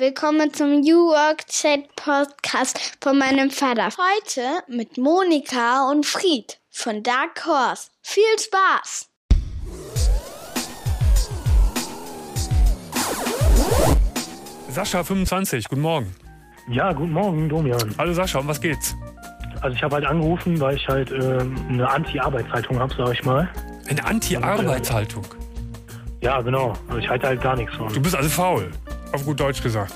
Willkommen zum New Work Chat Podcast von meinem Vater. Heute mit Monika und Fried von Dark Horse. Viel Spaß! Sascha, 25, guten Morgen. Ja, guten Morgen, Domian. Hallo Sascha, um was geht's? Also ich habe halt angerufen, weil ich halt ähm, eine Anti-Arbeitshaltung habe, sag ich mal. Eine Anti-Arbeitshaltung? Ja, genau. Also ich halte halt gar nichts von. Du bist also faul, auf gut Deutsch gesagt.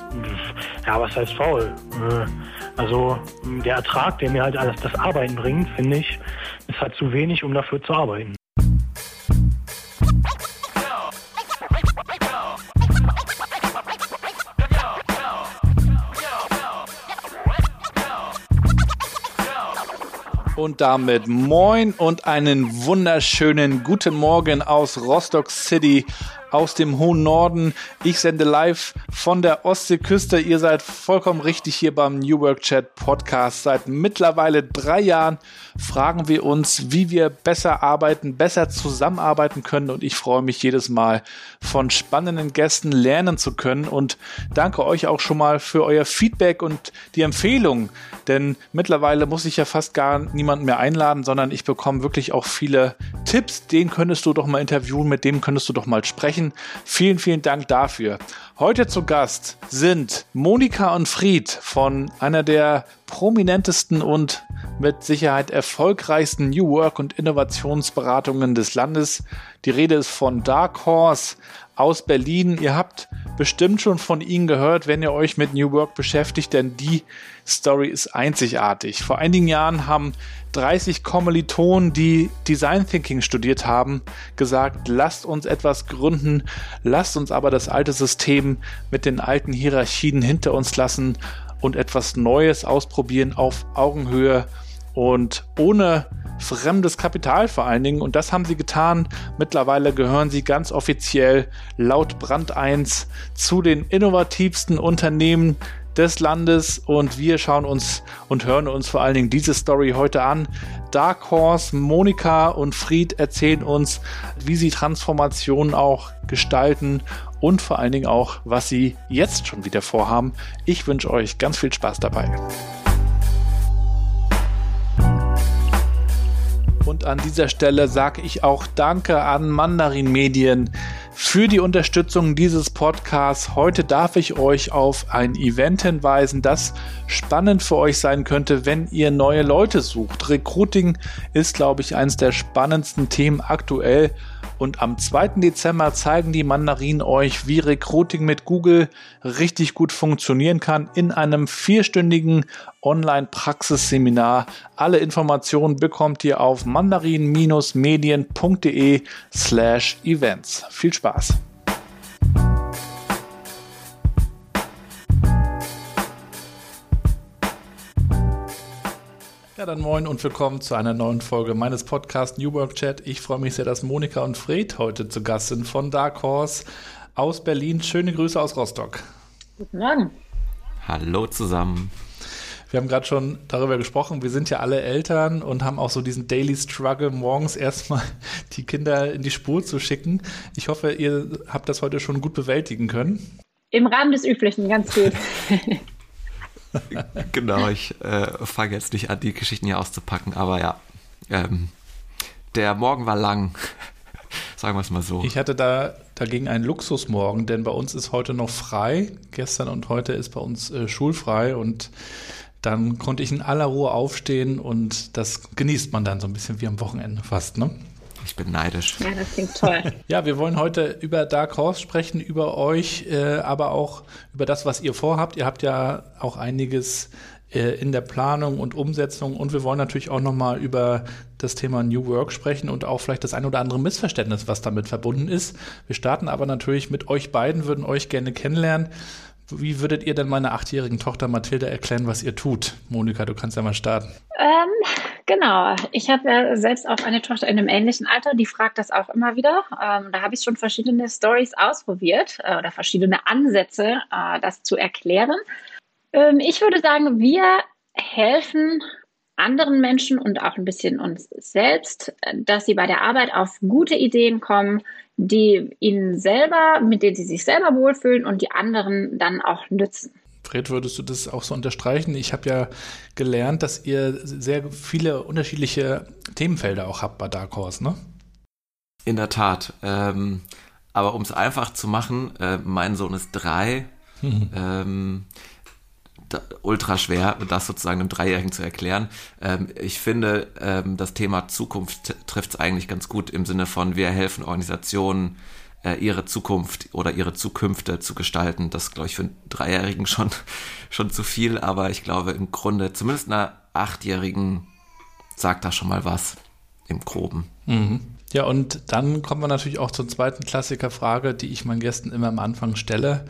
Ja, was heißt faul? Äh, Also der Ertrag, der mir halt alles das Arbeiten bringt, finde ich, ist halt zu wenig, um dafür zu arbeiten. Und damit moin und einen wunderschönen guten Morgen aus Rostock City, aus dem hohen Norden. Ich sende live von der Ostseeküste. Ihr seid vollkommen richtig hier beim New Work Chat Podcast. Seit mittlerweile drei Jahren fragen wir uns, wie wir besser arbeiten, besser zusammenarbeiten können. Und ich freue mich jedes Mal von spannenden Gästen lernen zu können. Und danke euch auch schon mal für euer Feedback und die Empfehlung. Denn mittlerweile muss ich ja fast gar niemanden mehr einladen, sondern ich bekomme wirklich auch viele Tipps. Den könntest du doch mal interviewen, mit dem könntest du doch mal sprechen. Vielen, vielen Dank dafür. Heute zu Gast sind Monika und Fried von einer der prominentesten und mit Sicherheit erfolgreichsten New Work und Innovationsberatungen des Landes. Die Rede ist von Dark Horse aus Berlin. Ihr habt bestimmt schon von ihnen gehört, wenn ihr euch mit New Work beschäftigt, denn die Story ist einzigartig. Vor einigen Jahren haben 30 Kommilitonen, die Design Thinking studiert haben, gesagt, lasst uns etwas gründen, lasst uns aber das alte System mit den alten Hierarchien hinter uns lassen und etwas Neues ausprobieren auf Augenhöhe und ohne fremdes Kapital vor allen Dingen. Und das haben sie getan. Mittlerweile gehören sie ganz offiziell laut Brand 1 zu den innovativsten Unternehmen des Landes und wir schauen uns und hören uns vor allen Dingen diese Story heute an. Dark Horse, Monika und Fried erzählen uns, wie sie Transformationen auch gestalten und vor allen Dingen auch, was sie jetzt schon wieder vorhaben. Ich wünsche euch ganz viel Spaß dabei. An dieser Stelle sage ich auch Danke an Mandarin Medien für die Unterstützung dieses Podcasts. Heute darf ich euch auf ein Event hinweisen, das spannend für euch sein könnte, wenn ihr neue Leute sucht. Recruiting ist, glaube ich, eines der spannendsten Themen aktuell. Und am 2. Dezember zeigen die Mandarinen euch, wie Recruiting mit Google richtig gut funktionieren kann in einem vierstündigen Online-Praxisseminar. Alle Informationen bekommt ihr auf mandarin-medien.de slash events. Viel Spaß! Ja, dann moin und willkommen zu einer neuen Folge meines Podcasts New Work Chat. Ich freue mich sehr, dass Monika und Fred heute zu Gast sind von Dark Horse aus Berlin. Schöne Grüße aus Rostock. Guten Morgen. Hallo zusammen. Wir haben gerade schon darüber gesprochen, wir sind ja alle Eltern und haben auch so diesen Daily Struggle, morgens erstmal die Kinder in die Spur zu schicken. Ich hoffe, ihr habt das heute schon gut bewältigen können. Im Rahmen des Üblichen, ganz gut. genau, ich äh, fange jetzt nicht an, die Geschichten hier auszupacken, aber ja, ähm, der Morgen war lang, sagen wir es mal so. Ich hatte da dagegen einen Luxusmorgen, denn bei uns ist heute noch frei. Gestern und heute ist bei uns äh, schulfrei und dann konnte ich in aller Ruhe aufstehen und das genießt man dann so ein bisschen wie am Wochenende fast, ne? Ich bin neidisch. Ja, das klingt toll. ja, wir wollen heute über Dark Horse sprechen, über euch, äh, aber auch über das, was ihr vorhabt. Ihr habt ja auch einiges äh, in der Planung und Umsetzung und wir wollen natürlich auch nochmal über das Thema New Work sprechen und auch vielleicht das ein oder andere Missverständnis, was damit verbunden ist. Wir starten aber natürlich mit euch beiden, würden euch gerne kennenlernen. Wie würdet ihr denn meiner achtjährigen Tochter Mathilde erklären, was ihr tut? Monika, du kannst ja mal starten. Ähm, genau. Ich habe ja selbst auch eine Tochter in einem ähnlichen Alter, die fragt das auch immer wieder. Ähm, da habe ich schon verschiedene Stories ausprobiert äh, oder verschiedene Ansätze, äh, das zu erklären. Ähm, ich würde sagen, wir helfen anderen Menschen und auch ein bisschen uns selbst, dass sie bei der Arbeit auf gute Ideen kommen, die ihnen selber, mit denen sie sich selber wohlfühlen und die anderen dann auch nützen. Fred, würdest du das auch so unterstreichen? Ich habe ja gelernt, dass ihr sehr viele unterschiedliche Themenfelder auch habt bei Dark Horse, ne? In der Tat. Ähm, aber um es einfach zu machen, äh, mein Sohn ist drei. Mhm. Ähm, ultra schwer, das sozusagen einem Dreijährigen zu erklären. Ähm, ich finde, ähm, das Thema Zukunft trifft es eigentlich ganz gut im Sinne von, wir helfen Organisationen, äh, ihre Zukunft oder ihre Zukünfte zu gestalten. Das glaube ich für einen Dreijährigen schon, schon zu viel, aber ich glaube im Grunde, zumindest einer Achtjährigen sagt da schon mal was im Groben. Mhm. Ja, und dann kommen wir natürlich auch zur zweiten Klassikerfrage, die ich meinen Gästen immer am Anfang stelle.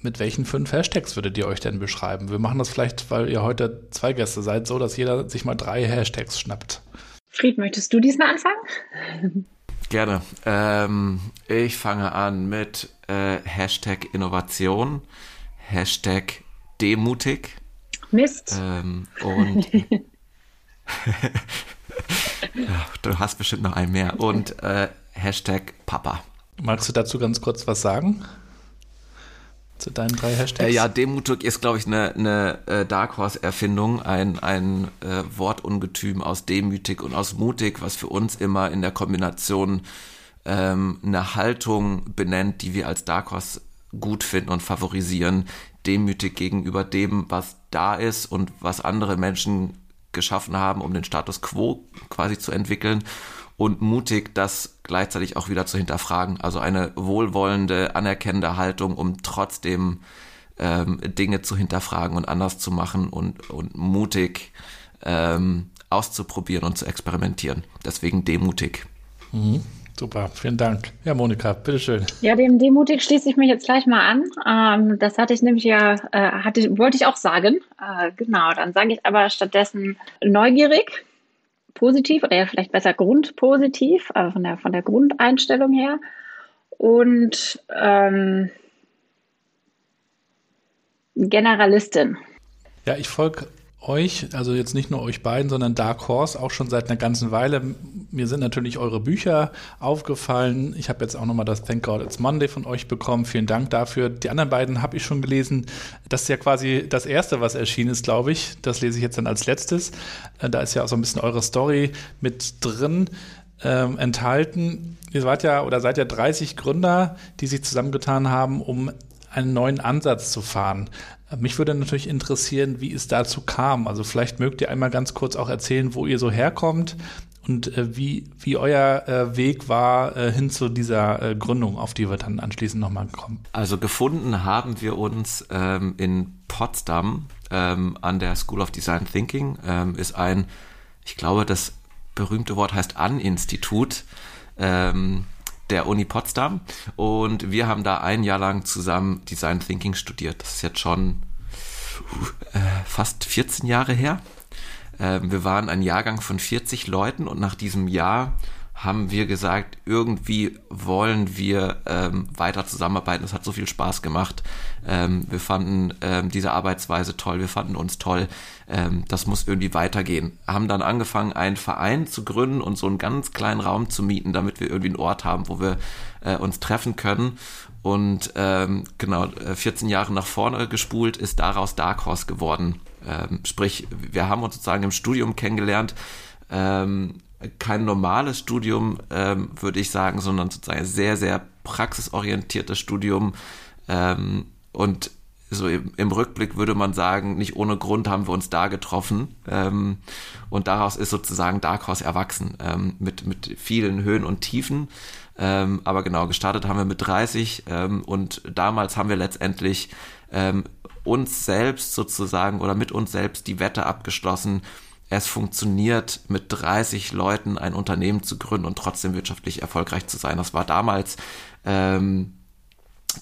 Mit welchen fünf Hashtags würdet ihr euch denn beschreiben? Wir machen das vielleicht, weil ihr heute zwei Gäste seid, so, dass jeder sich mal drei Hashtags schnappt. Fried, möchtest du diesmal anfangen? Gerne. Ähm, ich fange an mit äh, Hashtag Innovation, Hashtag demutig. Mist. Ähm, und du hast bestimmt noch einen mehr. Und äh, Hashtag Papa. Magst du dazu ganz kurz was sagen? Zu deinen drei Hashtags? Äh, ja, demutig ist, glaube ich, eine, eine äh, Dark Horse-Erfindung, ein, ein äh, Wortungetüm aus demütig und aus mutig, was für uns immer in der Kombination ähm, eine Haltung benennt, die wir als Dark Horse gut finden und favorisieren. Demütig gegenüber dem, was da ist und was andere Menschen geschaffen haben, um den Status quo quasi zu entwickeln und mutig, das gleichzeitig auch wieder zu hinterfragen. Also eine wohlwollende, anerkennende Haltung, um trotzdem ähm, Dinge zu hinterfragen und anders zu machen und, und mutig ähm, auszuprobieren und zu experimentieren. Deswegen demutig. Mhm. Super, vielen Dank. Ja, Monika, bitteschön. Ja, dem Demutig schließe ich mich jetzt gleich mal an. Ähm, das hatte ich nämlich ja, äh, hatte, wollte ich auch sagen. Äh, genau, dann sage ich aber stattdessen neugierig, positiv oder ja vielleicht besser grundpositiv, also von der, von der Grundeinstellung her. Und ähm, Generalistin. Ja, ich folge euch, also jetzt nicht nur euch beiden, sondern Dark Horse auch schon seit einer ganzen Weile. Mir sind natürlich eure Bücher aufgefallen. Ich habe jetzt auch nochmal das Thank God It's Monday von euch bekommen. Vielen Dank dafür. Die anderen beiden habe ich schon gelesen. Das ist ja quasi das erste, was erschienen ist, glaube ich. Das lese ich jetzt dann als letztes. Äh, da ist ja auch so ein bisschen eure Story mit drin. Ähm, enthalten. Ihr seid ja oder seid ja 30 Gründer, die sich zusammengetan haben, um einen neuen Ansatz zu fahren. Mich würde natürlich interessieren, wie es dazu kam. Also vielleicht mögt ihr einmal ganz kurz auch erzählen, wo ihr so herkommt und äh, wie, wie euer äh, Weg war äh, hin zu dieser äh, Gründung, auf die wir dann anschließend nochmal kommen. Also gefunden haben wir uns ähm, in Potsdam ähm, an der School of Design Thinking. Ähm, ist ein, ich glaube, das berühmte Wort heißt An-Institut. Ähm, der Uni Potsdam und wir haben da ein Jahr lang zusammen Design Thinking studiert. Das ist jetzt schon äh, fast 14 Jahre her. Äh, wir waren ein Jahrgang von 40 Leuten und nach diesem Jahr haben wir gesagt, irgendwie wollen wir ähm, weiter zusammenarbeiten. Es hat so viel Spaß gemacht. Ähm, wir fanden ähm, diese Arbeitsweise toll, wir fanden uns toll. Ähm, das muss irgendwie weitergehen. Haben dann angefangen, einen Verein zu gründen und so einen ganz kleinen Raum zu mieten, damit wir irgendwie einen Ort haben, wo wir äh, uns treffen können. Und ähm, genau, 14 äh, Jahre nach vorne gespult ist daraus Dark Horse geworden. Ähm, sprich, wir haben uns sozusagen im Studium kennengelernt. Ähm, kein normales Studium, ähm, würde ich sagen, sondern sozusagen sehr, sehr praxisorientiertes Studium. Ähm, und so im, im, Rückblick würde man sagen, nicht ohne Grund haben wir uns da getroffen. Ähm, und daraus ist sozusagen Dark Horse erwachsen, ähm, mit, mit vielen Höhen und Tiefen. Ähm, aber genau, gestartet haben wir mit 30 ähm, und damals haben wir letztendlich uns selbst sozusagen oder mit uns selbst die Wette abgeschlossen, es funktioniert, mit 30 Leuten ein Unternehmen zu gründen und trotzdem wirtschaftlich erfolgreich zu sein. Das war damals ähm,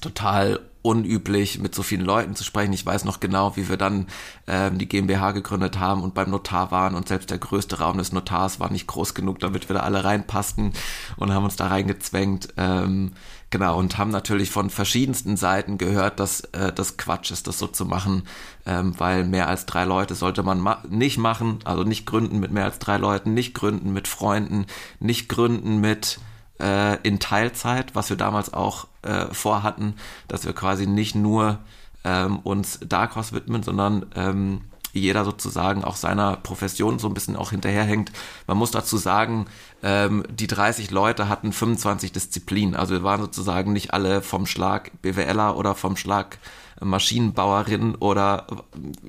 total unüblich, mit so vielen Leuten zu sprechen. Ich weiß noch genau, wie wir dann ähm, die GmbH gegründet haben und beim Notar waren und selbst der größte Raum des Notars war nicht groß genug, damit wir da alle reinpassten und haben uns da reingezwängt. Ähm, genau, und haben natürlich von verschiedensten Seiten gehört, dass äh, das Quatsch ist, das so zu machen, ähm, weil mehr als drei Leute sollte man ma nicht machen, also nicht gründen mit mehr als drei Leuten, nicht gründen mit Freunden, nicht gründen mit äh, in Teilzeit, was wir damals auch äh, vorhatten, dass wir quasi nicht nur ähm, uns Dark Horse widmen, sondern ähm, jeder sozusagen auch seiner Profession so ein bisschen auch hinterherhängt. Man muss dazu sagen, ähm, die 30 Leute hatten 25 Disziplinen. Also wir waren sozusagen nicht alle vom Schlag BWLer oder vom Schlag Maschinenbauerin oder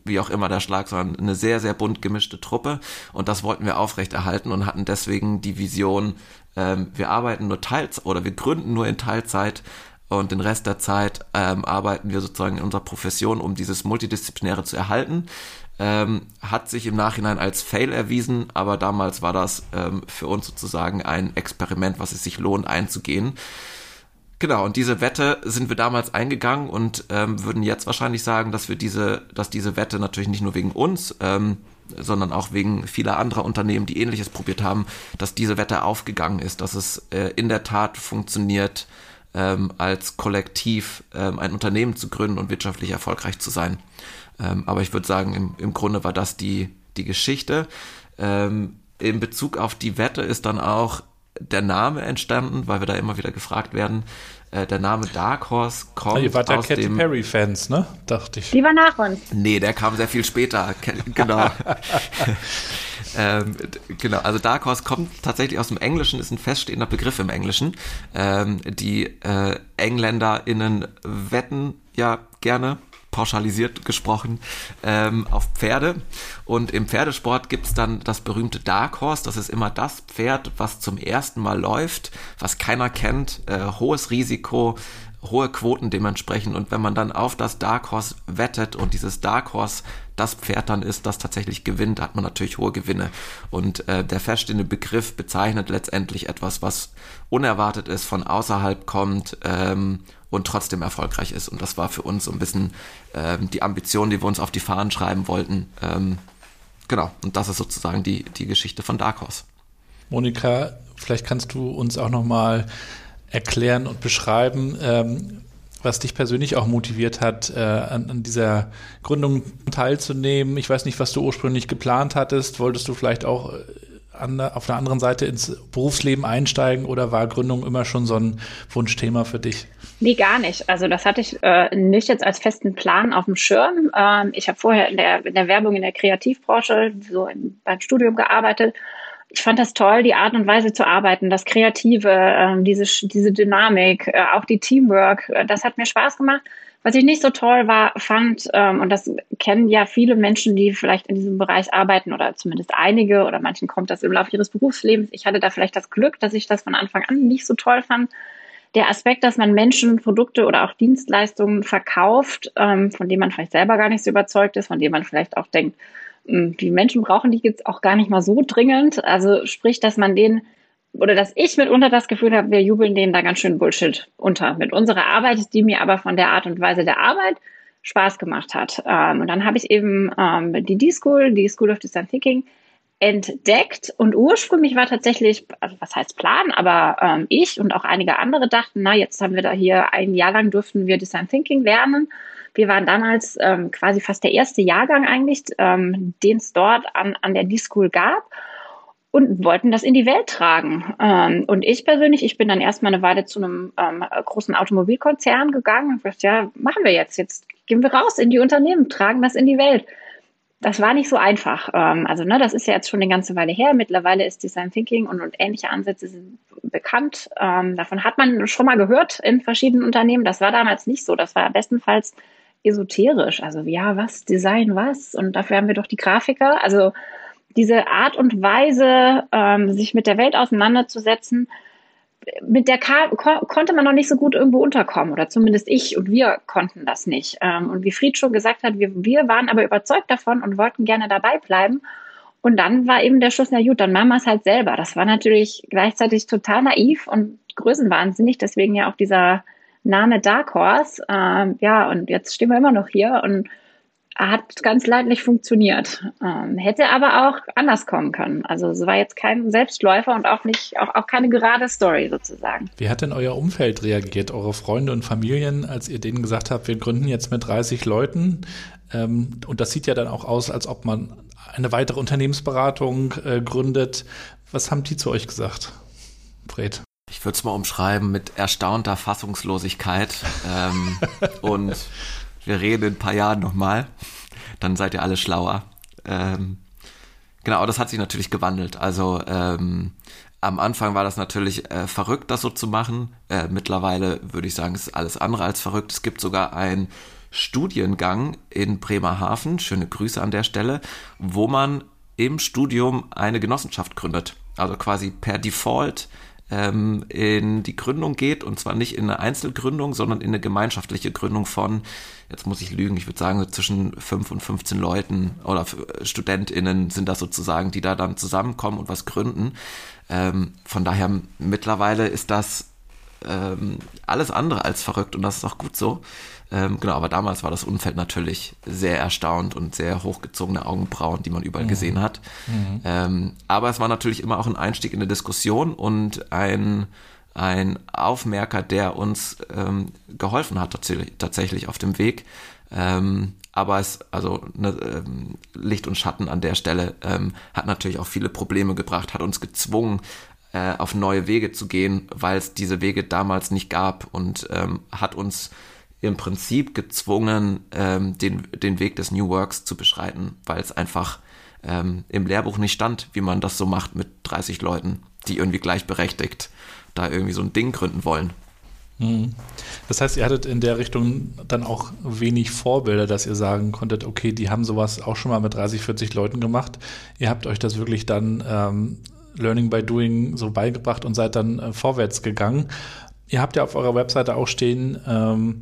wie auch immer der Schlag, sondern eine sehr, sehr bunt gemischte Truppe. Und das wollten wir aufrechterhalten und hatten deswegen die Vision, ähm, wir arbeiten nur Teilzeit oder wir gründen nur in Teilzeit und den Rest der Zeit ähm, arbeiten wir sozusagen in unserer Profession, um dieses Multidisziplinäre zu erhalten. Ähm, hat sich im Nachhinein als Fail erwiesen, aber damals war das ähm, für uns sozusagen ein Experiment, was es sich lohnt einzugehen. Genau, und diese Wette sind wir damals eingegangen und ähm, würden jetzt wahrscheinlich sagen, dass wir diese, dass diese Wette natürlich nicht nur wegen uns ähm, sondern auch wegen vieler anderer Unternehmen, die ähnliches probiert haben, dass diese Wette aufgegangen ist, dass es äh, in der Tat funktioniert, ähm, als Kollektiv ähm, ein Unternehmen zu gründen und wirtschaftlich erfolgreich zu sein. Ähm, aber ich würde sagen, im, im Grunde war das die, die Geschichte. Ähm, in Bezug auf die Wette ist dann auch der Name entstanden, weil wir da immer wieder gefragt werden, äh, der Name Dark Horse kommt Ihr wart ja aus Katy dem... Perry-Fans, ne? Dachte ich. Die war nach uns. Nee, der kam sehr viel später. Genau. ähm, genau, also Dark Horse kommt tatsächlich aus dem Englischen, ist ein feststehender Begriff im Englischen. Ähm, die äh, EngländerInnen wetten ja gerne pauschalisiert gesprochen, ähm, auf Pferde. Und im Pferdesport gibt's dann das berühmte Dark Horse. Das ist immer das Pferd, was zum ersten Mal läuft, was keiner kennt, äh, hohes Risiko, hohe Quoten dementsprechend. Und wenn man dann auf das Dark Horse wettet und dieses Dark Horse das Pferd dann ist, das tatsächlich gewinnt, hat man natürlich hohe Gewinne. Und äh, der feststehende Begriff bezeichnet letztendlich etwas, was unerwartet ist, von außerhalb kommt ähm, und trotzdem erfolgreich ist. Und das war für uns so ein bisschen ähm, die Ambition, die wir uns auf die Fahnen schreiben wollten. Ähm, genau, und das ist sozusagen die, die Geschichte von Dark Horse. Monika, vielleicht kannst du uns auch nochmal erklären und beschreiben, ähm, was dich persönlich auch motiviert hat, äh, an, an dieser Gründung teilzunehmen. Ich weiß nicht, was du ursprünglich geplant hattest. Wolltest du vielleicht auch äh, an, auf der anderen Seite ins Berufsleben einsteigen oder war Gründung immer schon so ein Wunschthema für dich? Nee, gar nicht. Also das hatte ich äh, nicht jetzt als festen Plan auf dem Schirm. Ähm, ich habe vorher in der, in der Werbung in der Kreativbranche so im, beim Studium gearbeitet. Ich fand das toll, die Art und Weise zu arbeiten, das Kreative, ähm, diese, diese Dynamik, äh, auch die Teamwork. Äh, das hat mir Spaß gemacht. Was ich nicht so toll war, fand, ähm, und das kennen ja viele Menschen, die vielleicht in diesem Bereich arbeiten oder zumindest einige oder manchen kommt das im Laufe ihres Berufslebens. Ich hatte da vielleicht das Glück, dass ich das von Anfang an nicht so toll fand der Aspekt, dass man Menschen Produkte oder auch Dienstleistungen verkauft, ähm, von denen man vielleicht selber gar nicht so überzeugt ist, von denen man vielleicht auch denkt, mh, die Menschen brauchen die jetzt auch gar nicht mal so dringend. Also sprich, dass man denen oder dass ich mitunter das Gefühl habe, wir jubeln denen da ganz schön Bullshit unter mit unserer Arbeit, die mir aber von der Art und Weise der Arbeit Spaß gemacht hat. Ähm, und dann habe ich eben ähm, die D-School, die School of Design Thinking, entdeckt und ursprünglich war tatsächlich, also was heißt Plan, aber ähm, ich und auch einige andere dachten, na, jetzt haben wir da hier ein Jahr lang durften wir Design Thinking lernen. Wir waren damals ähm, quasi fast der erste Jahrgang eigentlich, ähm, den es dort an, an der D-School gab und wollten das in die Welt tragen. Ähm, und ich persönlich, ich bin dann erstmal eine Weile zu einem ähm, großen Automobilkonzern gegangen und gesagt, ja, machen wir jetzt. Jetzt gehen wir raus in die Unternehmen, tragen das in die Welt das war nicht so einfach. Ähm, also, ne, das ist ja jetzt schon eine ganze Weile her. Mittlerweile ist Design Thinking und, und ähnliche Ansätze bekannt. Ähm, davon hat man schon mal gehört in verschiedenen Unternehmen. Das war damals nicht so. Das war bestenfalls esoterisch. Also, ja, was, Design, was? Und dafür haben wir doch die Grafiker. Also, diese Art und Weise, ähm, sich mit der Welt auseinanderzusetzen, mit der Ka ko konnte man noch nicht so gut irgendwo unterkommen oder zumindest ich und wir konnten das nicht. Ähm, und wie Fried schon gesagt hat, wir, wir waren aber überzeugt davon und wollten gerne dabei bleiben. Und dann war eben der Schluss, na gut, dann machen wir es halt selber. Das war natürlich gleichzeitig total naiv und größenwahnsinnig, deswegen ja auch dieser Name Dark Horse. Ähm, ja, und jetzt stehen wir immer noch hier und hat ganz leidlich funktioniert. Ähm, hätte aber auch anders kommen können. Also es war jetzt kein Selbstläufer und auch nicht, auch, auch keine gerade Story sozusagen. Wie hat denn euer Umfeld reagiert, eure Freunde und Familien, als ihr denen gesagt habt, wir gründen jetzt mit 30 Leuten? Ähm, und das sieht ja dann auch aus, als ob man eine weitere Unternehmensberatung äh, gründet. Was haben die zu euch gesagt, Fred? Ich würde es mal umschreiben mit erstaunter Fassungslosigkeit ähm, und wir reden in ein paar Jahren nochmal, dann seid ihr alle schlauer. Ähm, genau, das hat sich natürlich gewandelt. Also ähm, am Anfang war das natürlich äh, verrückt, das so zu machen. Äh, mittlerweile würde ich sagen, es ist alles andere als verrückt. Es gibt sogar einen Studiengang in Bremerhaven, schöne Grüße an der Stelle, wo man im Studium eine Genossenschaft gründet. Also quasi per Default ähm, in die Gründung geht und zwar nicht in eine Einzelgründung, sondern in eine gemeinschaftliche Gründung von, jetzt muss ich lügen, ich würde sagen so zwischen 5 und 15 Leuten oder StudentInnen sind das sozusagen, die da dann zusammenkommen und was gründen. Ähm, von daher mittlerweile ist das ähm, alles andere als verrückt und das ist auch gut so. Ähm, genau, aber damals war das Umfeld natürlich sehr erstaunt und sehr hochgezogene Augenbrauen, die man überall mhm. gesehen hat. Mhm. Ähm, aber es war natürlich immer auch ein Einstieg in eine Diskussion und ein, ein Aufmerker, der uns ähm, geholfen hat tatsächlich, auf dem Weg. Ähm, aber es, also ne, ähm, Licht und Schatten an der Stelle ähm, hat natürlich auch viele Probleme gebracht, hat uns gezwungen, äh, auf neue Wege zu gehen, weil es diese Wege damals nicht gab und ähm, hat uns im Prinzip gezwungen, ähm, den, den Weg des New Works zu beschreiten, weil es einfach ähm, im Lehrbuch nicht stand, wie man das so macht mit 30 Leuten, die irgendwie gleichberechtigt da irgendwie so ein Ding gründen wollen. Mhm. Das heißt, ihr hattet in der Richtung dann auch wenig Vorbilder, dass ihr sagen konntet, okay, die haben sowas auch schon mal mit 30, 40 Leuten gemacht. Ihr habt euch das wirklich dann ähm, Learning by Doing so beigebracht und seid dann äh, vorwärts gegangen. Ihr habt ja auf eurer Webseite auch stehen, ähm,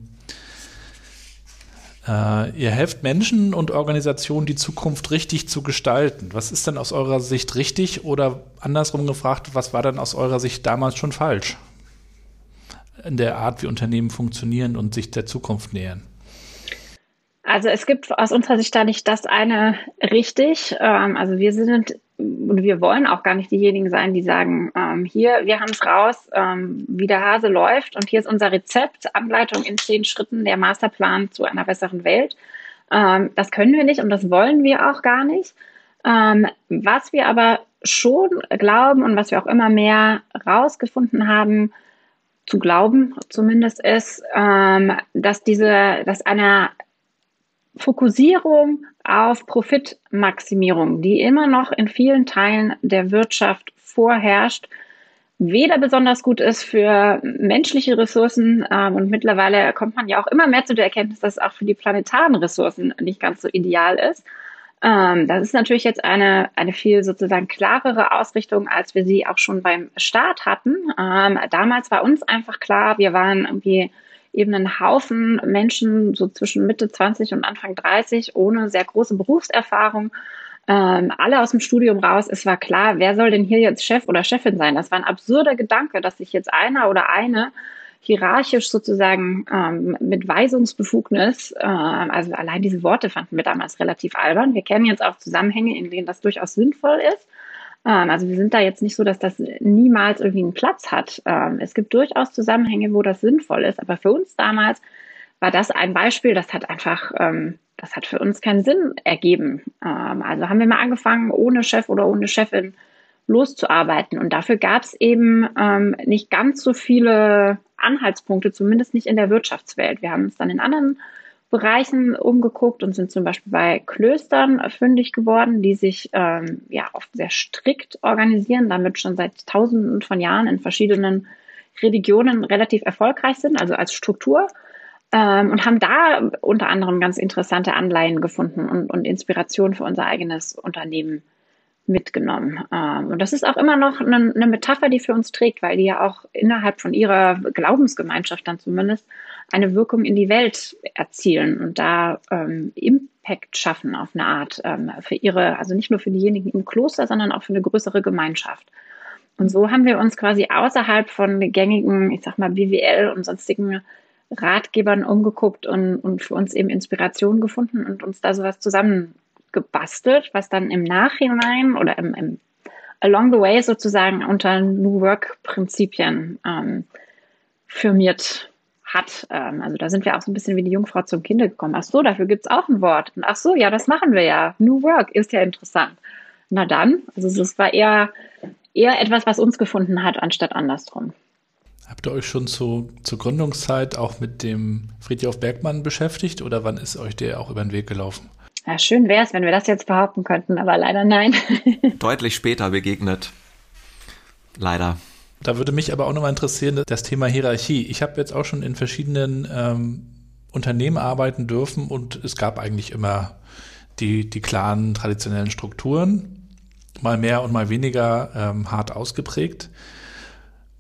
äh, ihr helft Menschen und Organisationen, die Zukunft richtig zu gestalten. Was ist denn aus eurer Sicht richtig oder andersrum gefragt, was war denn aus eurer Sicht damals schon falsch? In der Art, wie Unternehmen funktionieren und sich der Zukunft nähern. Also es gibt aus unserer Sicht da nicht das eine richtig. Ähm, also wir sind und wir wollen auch gar nicht diejenigen sein, die sagen, ähm, hier, wir haben es raus, ähm, wie der Hase läuft und hier ist unser Rezept, Anleitung in zehn Schritten, der Masterplan zu einer besseren Welt. Ähm, das können wir nicht und das wollen wir auch gar nicht. Ähm, was wir aber schon glauben und was wir auch immer mehr rausgefunden haben, zu glauben zumindest ist, ähm, dass diese, dass eine Fokussierung auf Profitmaximierung, die immer noch in vielen Teilen der Wirtschaft vorherrscht, weder besonders gut ist für menschliche Ressourcen ähm, und mittlerweile kommt man ja auch immer mehr zu der Erkenntnis, dass es auch für die planetaren Ressourcen nicht ganz so ideal ist. Ähm, das ist natürlich jetzt eine, eine viel sozusagen klarere Ausrichtung, als wir sie auch schon beim Start hatten. Ähm, damals war uns einfach klar, wir waren irgendwie eben einen Haufen Menschen so zwischen Mitte 20 und Anfang 30 ohne sehr große Berufserfahrung. Ähm, alle aus dem Studium raus. Es war klar, wer soll denn hier jetzt Chef oder Chefin sein? Das war ein absurder Gedanke, dass sich jetzt einer oder eine hierarchisch sozusagen ähm, mit Weisungsbefugnis, äh, also allein diese Worte fanden wir damals relativ albern. Wir kennen jetzt auch Zusammenhänge, in denen das durchaus sinnvoll ist. Ähm, also wir sind da jetzt nicht so, dass das niemals irgendwie einen Platz hat. Ähm, es gibt durchaus Zusammenhänge, wo das sinnvoll ist. Aber für uns damals war das ein Beispiel, das hat einfach, ähm, das hat für uns keinen Sinn ergeben. also haben wir mal angefangen, ohne Chef oder ohne Chefin loszuarbeiten. Und dafür gab es eben nicht ganz so viele Anhaltspunkte, zumindest nicht in der Wirtschaftswelt. Wir haben uns dann in anderen Bereichen umgeguckt und sind zum Beispiel bei Klöstern fündig geworden, die sich ähm, ja oft sehr strikt organisieren, damit schon seit Tausenden von Jahren in verschiedenen Religionen relativ erfolgreich sind, also als Struktur. Ähm, und haben da unter anderem ganz interessante Anleihen gefunden und, und Inspiration für unser eigenes Unternehmen mitgenommen. Ähm, und das ist auch immer noch eine, Metapher, die für uns trägt, weil die ja auch innerhalb von ihrer Glaubensgemeinschaft dann zumindest eine Wirkung in die Welt erzielen und da ähm, Impact schaffen auf eine Art ähm, für ihre, also nicht nur für diejenigen im Kloster, sondern auch für eine größere Gemeinschaft. Und so haben wir uns quasi außerhalb von gängigen, ich sag mal, BWL und sonstigen Ratgebern umgeguckt und, und für uns eben Inspiration gefunden und uns da sowas zusammengebastelt, was dann im Nachhinein oder im, im along the way sozusagen unter New Work Prinzipien ähm, firmiert hat. Ähm, also da sind wir auch so ein bisschen wie die Jungfrau zum Kinde gekommen. Ach so, dafür gibt es auch ein Wort. Und ach so, ja, das machen wir ja. New Work ist ja interessant. Na dann, also es war eher, eher etwas, was uns gefunden hat, anstatt andersrum. Habt ihr euch schon zu, zur Gründungszeit auch mit dem Friedhof Bergmann beschäftigt oder wann ist euch der auch über den Weg gelaufen? Ja, schön wäre es, wenn wir das jetzt behaupten könnten, aber leider nein. Deutlich später begegnet. Leider. Da würde mich aber auch nochmal interessieren, das Thema Hierarchie. Ich habe jetzt auch schon in verschiedenen ähm, Unternehmen arbeiten dürfen und es gab eigentlich immer die, die klaren traditionellen Strukturen, mal mehr und mal weniger ähm, hart ausgeprägt.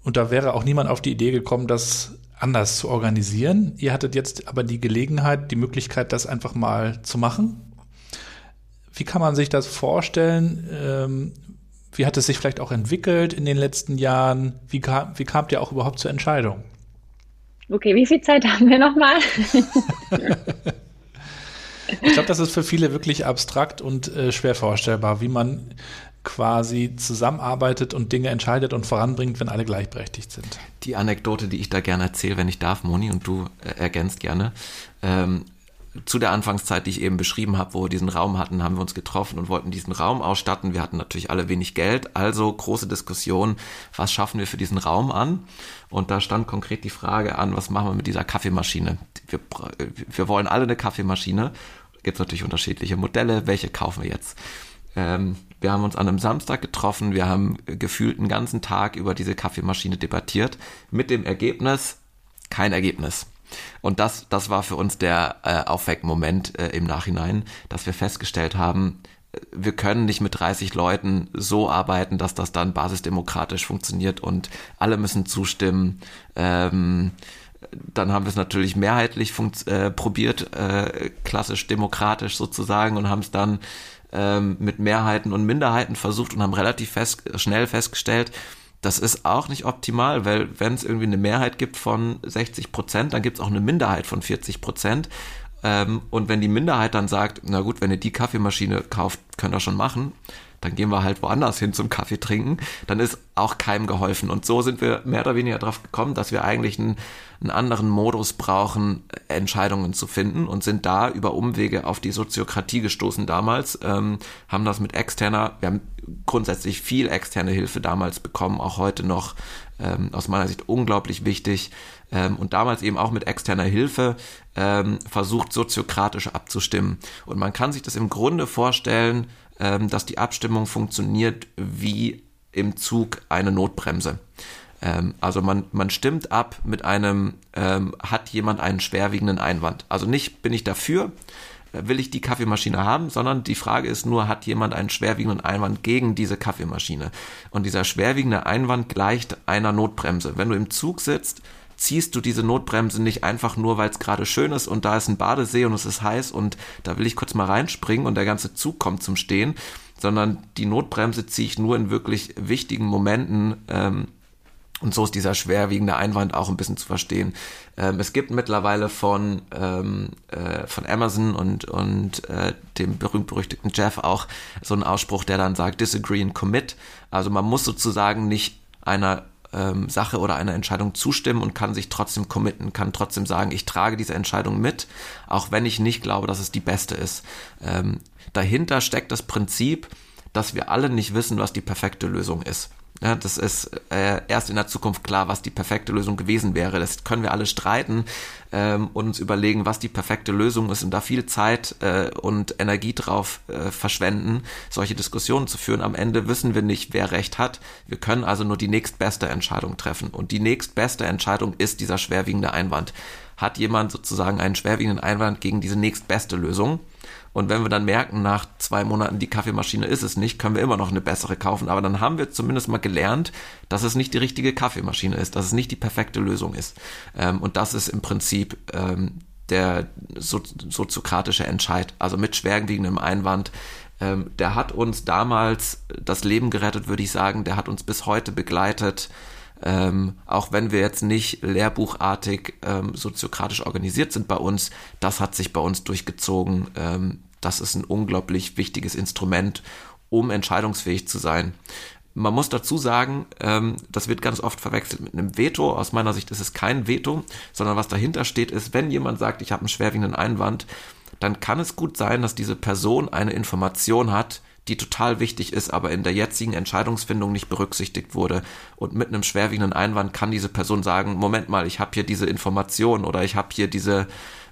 Und da wäre auch niemand auf die Idee gekommen, das anders zu organisieren. Ihr hattet jetzt aber die Gelegenheit, die Möglichkeit, das einfach mal zu machen. Wie kann man sich das vorstellen? Ähm, wie hat es sich vielleicht auch entwickelt in den letzten Jahren? Wie, kam, wie kamt ihr auch überhaupt zur Entscheidung? Okay, wie viel Zeit haben wir nochmal? ich glaube, das ist für viele wirklich abstrakt und äh, schwer vorstellbar, wie man quasi zusammenarbeitet und Dinge entscheidet und voranbringt, wenn alle gleichberechtigt sind. Die Anekdote, die ich da gerne erzähle, wenn ich darf, Moni, und du äh, ergänzt gerne. Ähm, zu der Anfangszeit, die ich eben beschrieben habe, wo wir diesen Raum hatten, haben wir uns getroffen und wollten diesen Raum ausstatten. Wir hatten natürlich alle wenig Geld, also große Diskussion, was schaffen wir für diesen Raum an? Und da stand konkret die Frage an, was machen wir mit dieser Kaffeemaschine? Wir, wir wollen alle eine Kaffeemaschine. Gibt es natürlich unterschiedliche Modelle, welche kaufen wir jetzt? Ähm, wir haben uns an einem Samstag getroffen, wir haben gefühlt einen ganzen Tag über diese Kaffeemaschine debattiert, mit dem Ergebnis, kein Ergebnis. Und das, das war für uns der äh, Aufweckmoment äh, im Nachhinein, dass wir festgestellt haben, äh, wir können nicht mit 30 Leuten so arbeiten, dass das dann basisdemokratisch funktioniert und alle müssen zustimmen. Ähm, dann haben wir es natürlich mehrheitlich äh, probiert, äh, klassisch demokratisch sozusagen und haben es dann ähm, mit Mehrheiten und Minderheiten versucht und haben relativ fest, schnell festgestellt, das ist auch nicht optimal, weil wenn es irgendwie eine Mehrheit gibt von 60 Prozent, dann gibt es auch eine Minderheit von 40 Prozent. Ähm, und wenn die Minderheit dann sagt, na gut, wenn ihr die Kaffeemaschine kauft, könnt ihr schon machen, dann gehen wir halt woanders hin zum Kaffee trinken, dann ist auch keinem geholfen. Und so sind wir mehr oder weniger darauf gekommen, dass wir eigentlich einen, einen anderen Modus brauchen, Entscheidungen zu finden und sind da über Umwege auf die Soziokratie gestoßen damals, ähm, haben das mit externer, wir haben grundsätzlich viel externe Hilfe damals bekommen, auch heute noch ähm, aus meiner Sicht unglaublich wichtig ähm, und damals eben auch mit externer Hilfe ähm, versucht, soziokratisch abzustimmen. Und man kann sich das im Grunde vorstellen, ähm, dass die Abstimmung funktioniert wie im Zug eine Notbremse. Ähm, also man, man stimmt ab mit einem, ähm, hat jemand einen schwerwiegenden Einwand. Also nicht bin ich dafür, äh, will ich die Kaffeemaschine haben, sondern die Frage ist nur, hat jemand einen schwerwiegenden Einwand gegen diese Kaffeemaschine? Und dieser schwerwiegende Einwand gleicht einer Notbremse. Wenn du im Zug sitzt, ziehst du diese Notbremse nicht einfach nur, weil es gerade schön ist und da ist ein Badesee und es ist heiß und da will ich kurz mal reinspringen und der ganze Zug kommt zum Stehen, sondern die Notbremse ziehe ich nur in wirklich wichtigen Momenten. Ähm, und so ist dieser schwerwiegende Einwand auch ein bisschen zu verstehen. Ähm, es gibt mittlerweile von, ähm, äh, von Amazon und, und äh, dem berühmt-berüchtigten Jeff auch so einen Ausspruch, der dann sagt, disagree and commit. Also man muss sozusagen nicht einer ähm, Sache oder einer Entscheidung zustimmen und kann sich trotzdem committen, kann trotzdem sagen, ich trage diese Entscheidung mit, auch wenn ich nicht glaube, dass es die beste ist. Ähm, dahinter steckt das Prinzip, dass wir alle nicht wissen, was die perfekte Lösung ist. Ja, das ist äh, erst in der Zukunft klar, was die perfekte Lösung gewesen wäre. Das können wir alle streiten ähm, und uns überlegen, was die perfekte Lösung ist und da viel Zeit äh, und Energie drauf äh, verschwenden, solche Diskussionen zu führen. Am Ende wissen wir nicht, wer recht hat. Wir können also nur die nächstbeste Entscheidung treffen. Und die nächstbeste Entscheidung ist dieser schwerwiegende Einwand. Hat jemand sozusagen einen schwerwiegenden Einwand gegen diese nächstbeste Lösung? Und wenn wir dann merken, nach zwei Monaten, die Kaffeemaschine ist es nicht, können wir immer noch eine bessere kaufen. Aber dann haben wir zumindest mal gelernt, dass es nicht die richtige Kaffeemaschine ist, dass es nicht die perfekte Lösung ist. Ähm, und das ist im Prinzip ähm, der so soziokratische Entscheid. Also mit schwerwiegendem Einwand. Ähm, der hat uns damals das Leben gerettet, würde ich sagen. Der hat uns bis heute begleitet. ähm, auch wenn wir jetzt nicht lehrbuchartig ähm, soziokratisch organisiert sind bei uns, das hat sich bei uns durchgezogen. Ähm, das ist ein unglaublich wichtiges Instrument, um entscheidungsfähig zu sein. Man muss dazu sagen, ähm, das wird ganz oft verwechselt mit einem Veto. Aus meiner Sicht ist es kein Veto, sondern was dahinter steht, ist, wenn jemand sagt, ich habe einen schwerwiegenden Einwand, dann kann es gut sein, dass diese Person eine Information hat, die total wichtig ist, aber in der jetzigen Entscheidungsfindung nicht berücksichtigt wurde. Und mit einem schwerwiegenden Einwand kann diese Person sagen, Moment mal, ich habe hier diese Information oder ich habe hier diese,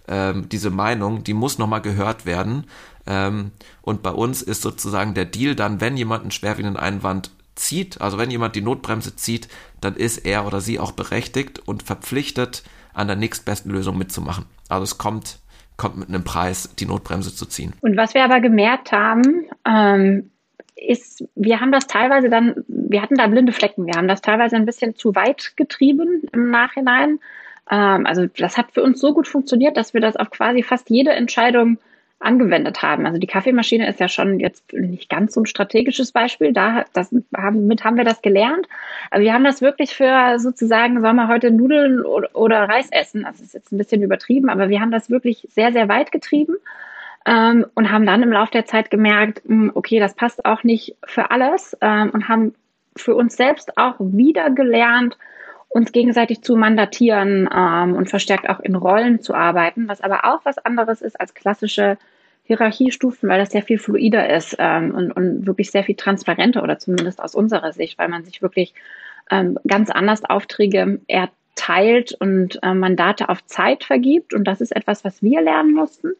ähm, diese Meinung, die muss nochmal gehört werden. Ähm, und bei uns ist sozusagen der Deal dann, wenn jemand einen schwerwiegenden Einwand zieht, also wenn jemand die Notbremse zieht, dann ist er oder sie auch berechtigt und verpflichtet, an der nächstbesten Lösung mitzumachen. Also es kommt kommt mit einem Preis, die Notbremse zu ziehen. Und was wir aber gemerkt haben, ähm, ist, wir haben das teilweise dann, wir hatten da blinde Flecken, wir haben das teilweise ein bisschen zu weit getrieben im Nachhinein. Ähm, also das hat für uns so gut funktioniert, dass wir das auf quasi fast jede Entscheidung angewendet haben. Also die Kaffeemaschine ist ja schon jetzt nicht ganz so ein strategisches Beispiel. Da, das haben, mit haben wir das gelernt. Aber wir haben das wirklich für sozusagen, sollen wir heute Nudeln oder, oder Reis essen? Das ist jetzt ein bisschen übertrieben, aber wir haben das wirklich sehr, sehr weit getrieben. Ähm, und haben dann im Laufe der Zeit gemerkt, mh, hm, okay, das passt auch nicht für alles ähm, und haben für uns selbst auch wieder gelernt, uns gegenseitig zu mandatieren ähm, und verstärkt auch in Rollen zu arbeiten, was aber auch was anderes ist als klassische Hierarchiestufen, weil das sehr viel fluider ist ähm, und, und wirklich sehr viel transparenter oder zumindest aus unserer Sicht, weil man sich wirklich ähm, ganz anders Aufträge erteilt und äh, Mandate auf Zeit vergibt. Und das ist etwas, was wir lernen mussten.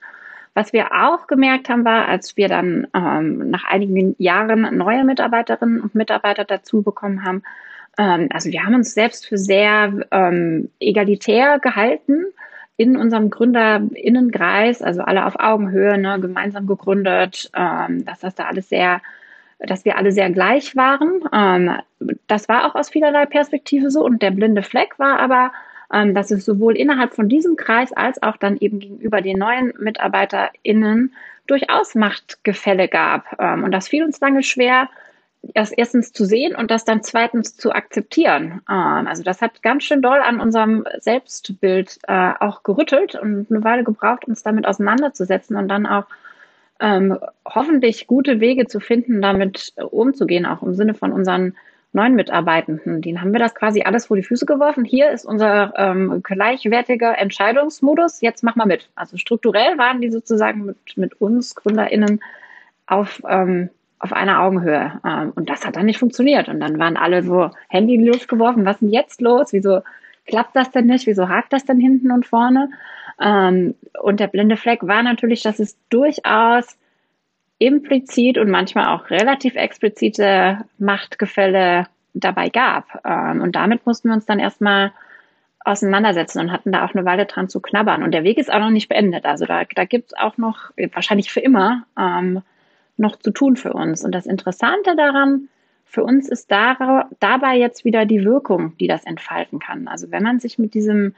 Was wir auch gemerkt haben, war, als wir dann ähm, nach einigen Jahren neue Mitarbeiterinnen und Mitarbeiter dazu bekommen haben, ähm, also wir haben uns selbst für sehr ähm, egalitär gehalten in unserem Gründerinnenkreis, also alle auf Augenhöhe, ne, gemeinsam gegründet, ähm, dass das da alles sehr, dass wir alle sehr gleich waren. Ähm, das war auch aus vielerlei Perspektive so und der blinde Fleck war aber, ähm, dass es sowohl innerhalb von diesem Kreis als auch dann eben gegenüber den neuen MitarbeiterInnen durchaus Machtgefälle gab. Ähm, und das fiel uns lange schwer, das erstens zu sehen und das dann zweitens zu akzeptieren. Ähm, also das hat ganz schön doll an unserem Selbstbild äh, auch gerüttelt und eine Weile gebraucht, uns damit auseinanderzusetzen und dann auch ähm, hoffentlich gute Wege zu finden, damit umzugehen, auch im Sinne von unseren neuen Mitarbeitenden. Denen haben wir das quasi alles vor die Füße geworfen. Hier ist unser ähm, gleichwertiger Entscheidungsmodus. Jetzt mach mal mit. Also strukturell waren die sozusagen mit, mit uns GründerInnen auf ähm, auf einer Augenhöhe. Ähm, und das hat dann nicht funktioniert. Und dann waren alle so Handy in die Luft geworfen. Was ist denn jetzt los? Wieso klappt das denn nicht? Wieso hakt das denn hinten und vorne? Ähm, und der blinde Fleck war natürlich, dass es durchaus implizit und manchmal auch relativ explizite Machtgefälle dabei gab. Ähm, und damit mussten wir uns dann erstmal auseinandersetzen und hatten da auch eine Weile dran zu knabbern. Und der Weg ist auch noch nicht beendet. Also da, da gibt es auch noch, wahrscheinlich für immer, ähm, noch zu tun für uns. Und das Interessante daran, für uns ist da, dabei jetzt wieder die Wirkung, die das entfalten kann. Also wenn man sich mit diesem,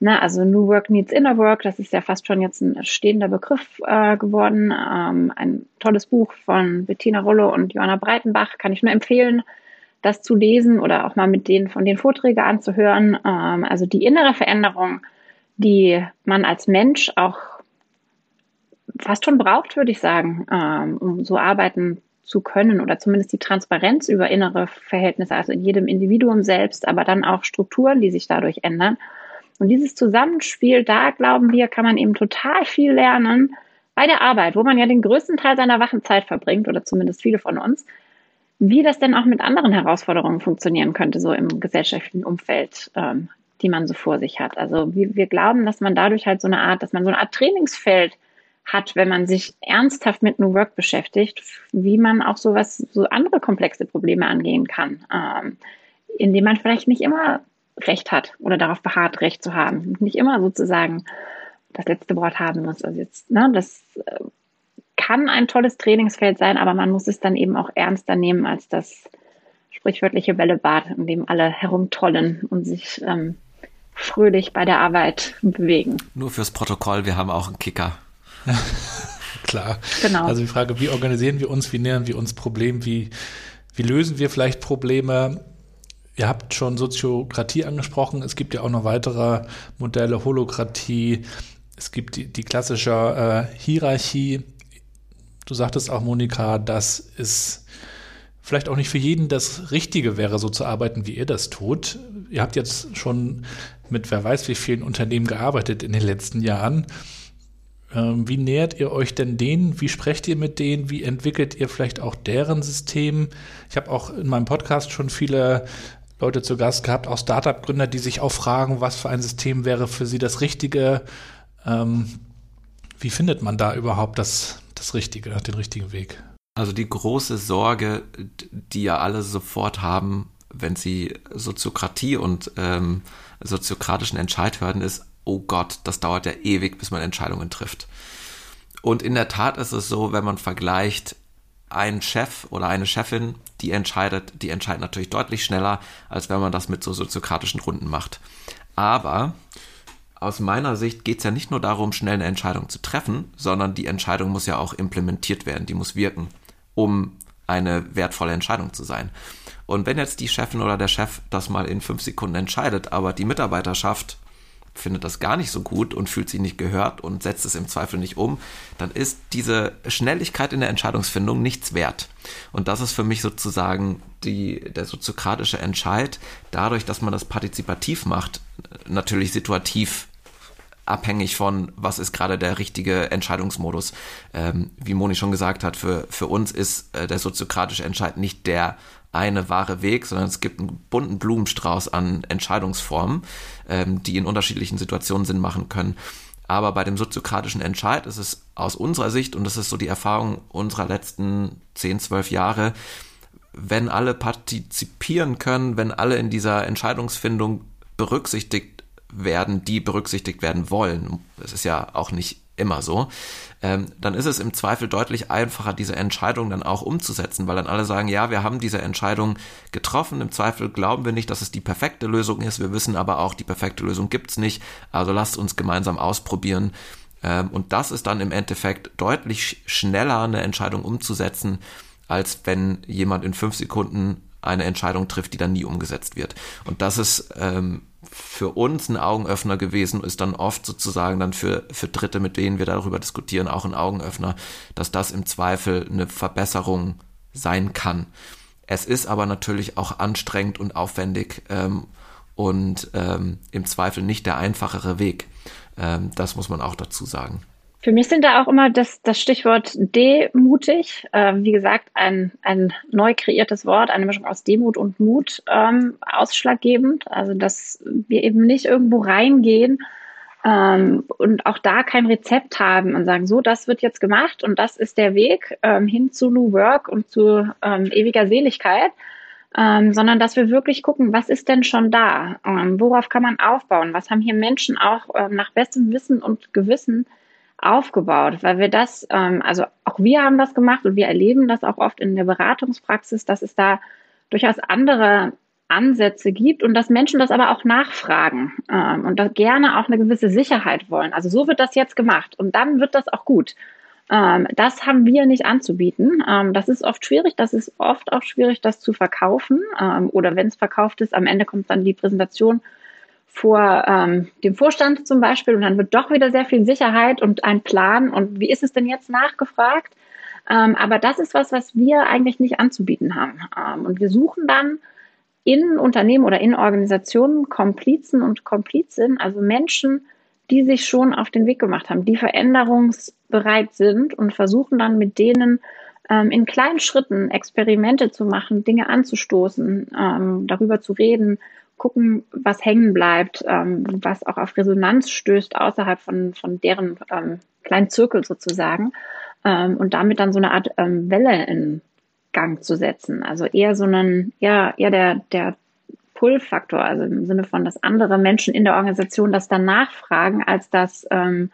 ne, also New Work Needs Inner Work, das ist ja fast schon jetzt ein stehender Begriff äh, geworden. Ähm, ein tolles Buch von Bettina Rollo und Johanna Breitenbach, kann ich nur empfehlen, das zu lesen oder auch mal mit denen von den Vorträgen anzuhören. Ähm, also die innere Veränderung, die man als Mensch auch fast schon braucht, würde ich sagen, ähm, um so arbeiten zu können oder zumindest die Transparenz über innere Verhältnisse, also in jedem Individuum selbst, aber dann auch Strukturen, die sich dadurch ändern. Und dieses Zusammenspiel, da glauben wir, kann man eben total viel lernen bei der Arbeit, wo man ja den größten Teil seiner wachen Zeit verbringt oder zumindest viele von uns, wie das denn auch mit anderen Herausforderungen funktionieren könnte, so im gesellschaftlichen Umfeld, ähm, die man so vor sich hat. Also wir, wir glauben, dass man dadurch halt so eine Art, dass man so eine Art Trainingsfeld hat, wenn man sich ernsthaft mit New Work beschäftigt, wie man auch sowas, so andere komplexe Probleme angehen kann, ähm, indem man vielleicht nicht immer Recht hat oder darauf beharrt, Recht zu haben, nicht immer sozusagen das letzte Wort haben muss. Also jetzt, ne, das äh, kann ein tolles Trainingsfeld sein, aber man muss es dann eben auch ernster nehmen als das sprichwörtliche Bällebad, in dem alle herumtollen und sich ähm, fröhlich bei der Arbeit bewegen. Nur fürs Protokoll, wir haben auch einen Kicker. Klar. Genau. Also die Frage, wie organisieren wir uns, wie nähern wir uns Problemen, wie, wie lösen wir vielleicht Probleme? Ihr habt schon Soziokratie angesprochen. Es gibt ja auch noch weitere Modelle, Holokratie. Es gibt die, die klassische äh, Hierarchie. Du sagtest auch, Monika, dass es vielleicht auch nicht für jeden das Richtige wäre, so zu arbeiten, wie ihr das tut. Ihr habt jetzt schon mit wer weiß wie vielen Unternehmen gearbeitet in den letzten Jahren. Ähm, wie nähert ihr euch denn denen? Wie sprecht ihr mit denen? Wie entwickelt ihr vielleicht auch deren System? Ich habe auch in meinem Podcast schon viele Leute zu Gast gehabt, auch Startup-Gründer, die sich auch fragen, was für ein System wäre für sie das Richtige. Ähm, wie findet man da überhaupt das, das Richtige, den richtigen Weg? Also die große Sorge, die ja alle sofort haben, wenn sie Soziokratie und ähm, soziokratischen Entscheid hören, ist, oh Gott, das dauert ja ewig, bis man Entscheidungen trifft. Und in der Tat ist es so, wenn man vergleicht ein Chef oder eine Chefin, die entscheidet, die entscheidet natürlich deutlich schneller, als wenn man das mit so soziokratischen Runden macht. Aber aus meiner Sicht geht es ja nicht nur darum, schnell eine Entscheidung zu treffen, sondern die Entscheidung muss ja auch implementiert werden, die muss wirken, um eine wertvolle Entscheidung zu sein. Und wenn jetzt die Chefin oder der Chef das mal in fünf Sekunden entscheidet, aber die Mitarbeiterschaft findet das gar nicht so gut und fühlt sich nicht gehört und setzt es im Zweifel nicht um, dann ist diese Schnelligkeit in der Entscheidungsfindung nichts wert. Und das ist für mich sozusagen die, der soziokratische Entscheid, dadurch, dass man das partizipativ macht, natürlich situativ abhängig von, was ist gerade der richtige Entscheidungsmodus. Ähm, wie Moni schon gesagt hat, für, für uns ist äh, der soziokratische Entscheid nicht der eine wahre Weg, sondern es gibt einen bunten Blumenstrauß an Entscheidungsformen, ähm, die in unterschiedlichen Situationen Sinn machen können. Aber bei dem soziokratischen Entscheid ist es aus unserer Sicht, und das ist so die Erfahrung unserer letzten 10, 12 Jahre, wenn alle partizipieren können, wenn alle in dieser Entscheidungsfindung berücksichtigt werden, die berücksichtigt werden wollen. Das ist ja auch nicht immer so, ähm, dann ist es im Zweifel deutlich einfacher, diese Entscheidung dann auch umzusetzen, weil dann alle sagen, ja, wir haben diese Entscheidung getroffen, im Zweifel glauben wir nicht, dass es die perfekte Lösung ist, wir wissen aber auch, die perfekte Lösung gibt's nicht, also lasst uns gemeinsam ausprobieren. Ähm, und das ist dann im Endeffekt deutlich schneller eine Entscheidung umzusetzen, als wenn jemand in fünf Sekunden eine Entscheidung trifft, die dann nie umgesetzt wird. Und das ist ähm, für uns ein Augenöffner gewesen, ist dann oft sozusagen dann für, für Dritte, mit denen wir darüber diskutieren, auch ein Augenöffner, dass das im Zweifel eine Verbesserung sein kann. Es ist aber natürlich auch anstrengend und aufwendig ähm, und ähm, im Zweifel nicht der einfachere Weg. Ähm, das muss man auch dazu sagen. Für mich sind da auch immer das, das Stichwort demutig. Äh, wie gesagt, ein, ein neu kreiertes Wort, eine Mischung aus Demut und Mut ähm, ausschlaggebend. Also, dass wir eben nicht irgendwo reingehen ähm, und auch da kein Rezept haben und sagen, so, das wird jetzt gemacht und das ist der Weg ähm, hin zu New Work und zu ähm, ewiger Seligkeit. Ähm, sondern dass wir wirklich gucken, was ist denn schon da? Ähm, worauf kann man aufbauen? Was haben hier Menschen auch nach bestem Wissen und Gewissen aufgebaut, weil wir das, ähm, also auch wir haben das gemacht und wir erleben das auch oft in der Beratungspraxis, dass es da durchaus andere Ansätze gibt und dass Menschen das aber auch nachfragen ähm, und da gerne auch eine gewisse Sicherheit wollen. Also so wird das jetzt gemacht und dann wird das auch gut. Ähm, das haben wir nicht anzubieten. Ähm, das ist oft schwierig. Das ist oft auch schwierig, das zu verkaufen. Ähm, oder wenn es verkauft ist, am Ende kommt dann die Präsentation vor ähm, dem Vorstand zum Beispiel und dann wird doch wieder sehr viel Sicherheit und ein Plan und wie ist es denn jetzt nachgefragt? Ähm, aber das ist was, was wir eigentlich nicht anzubieten haben. Ähm, und wir suchen dann in Unternehmen oder in Organisationen Komplizen und Komplizinnen, also Menschen, die sich schon auf den Weg gemacht haben, die veränderungsbereit sind und versuchen dann mit denen ähm, in kleinen Schritten Experimente zu machen, Dinge anzustoßen, ähm, darüber zu reden gucken, was hängen bleibt, ähm, was auch auf Resonanz stößt außerhalb von, von deren ähm, kleinen Zirkel sozusagen ähm, und damit dann so eine Art ähm, Welle in Gang zu setzen. Also eher so einen, ja, eher der, der Pull-Faktor, also im Sinne von, dass andere Menschen in der Organisation das dann nachfragen, als dass ähm,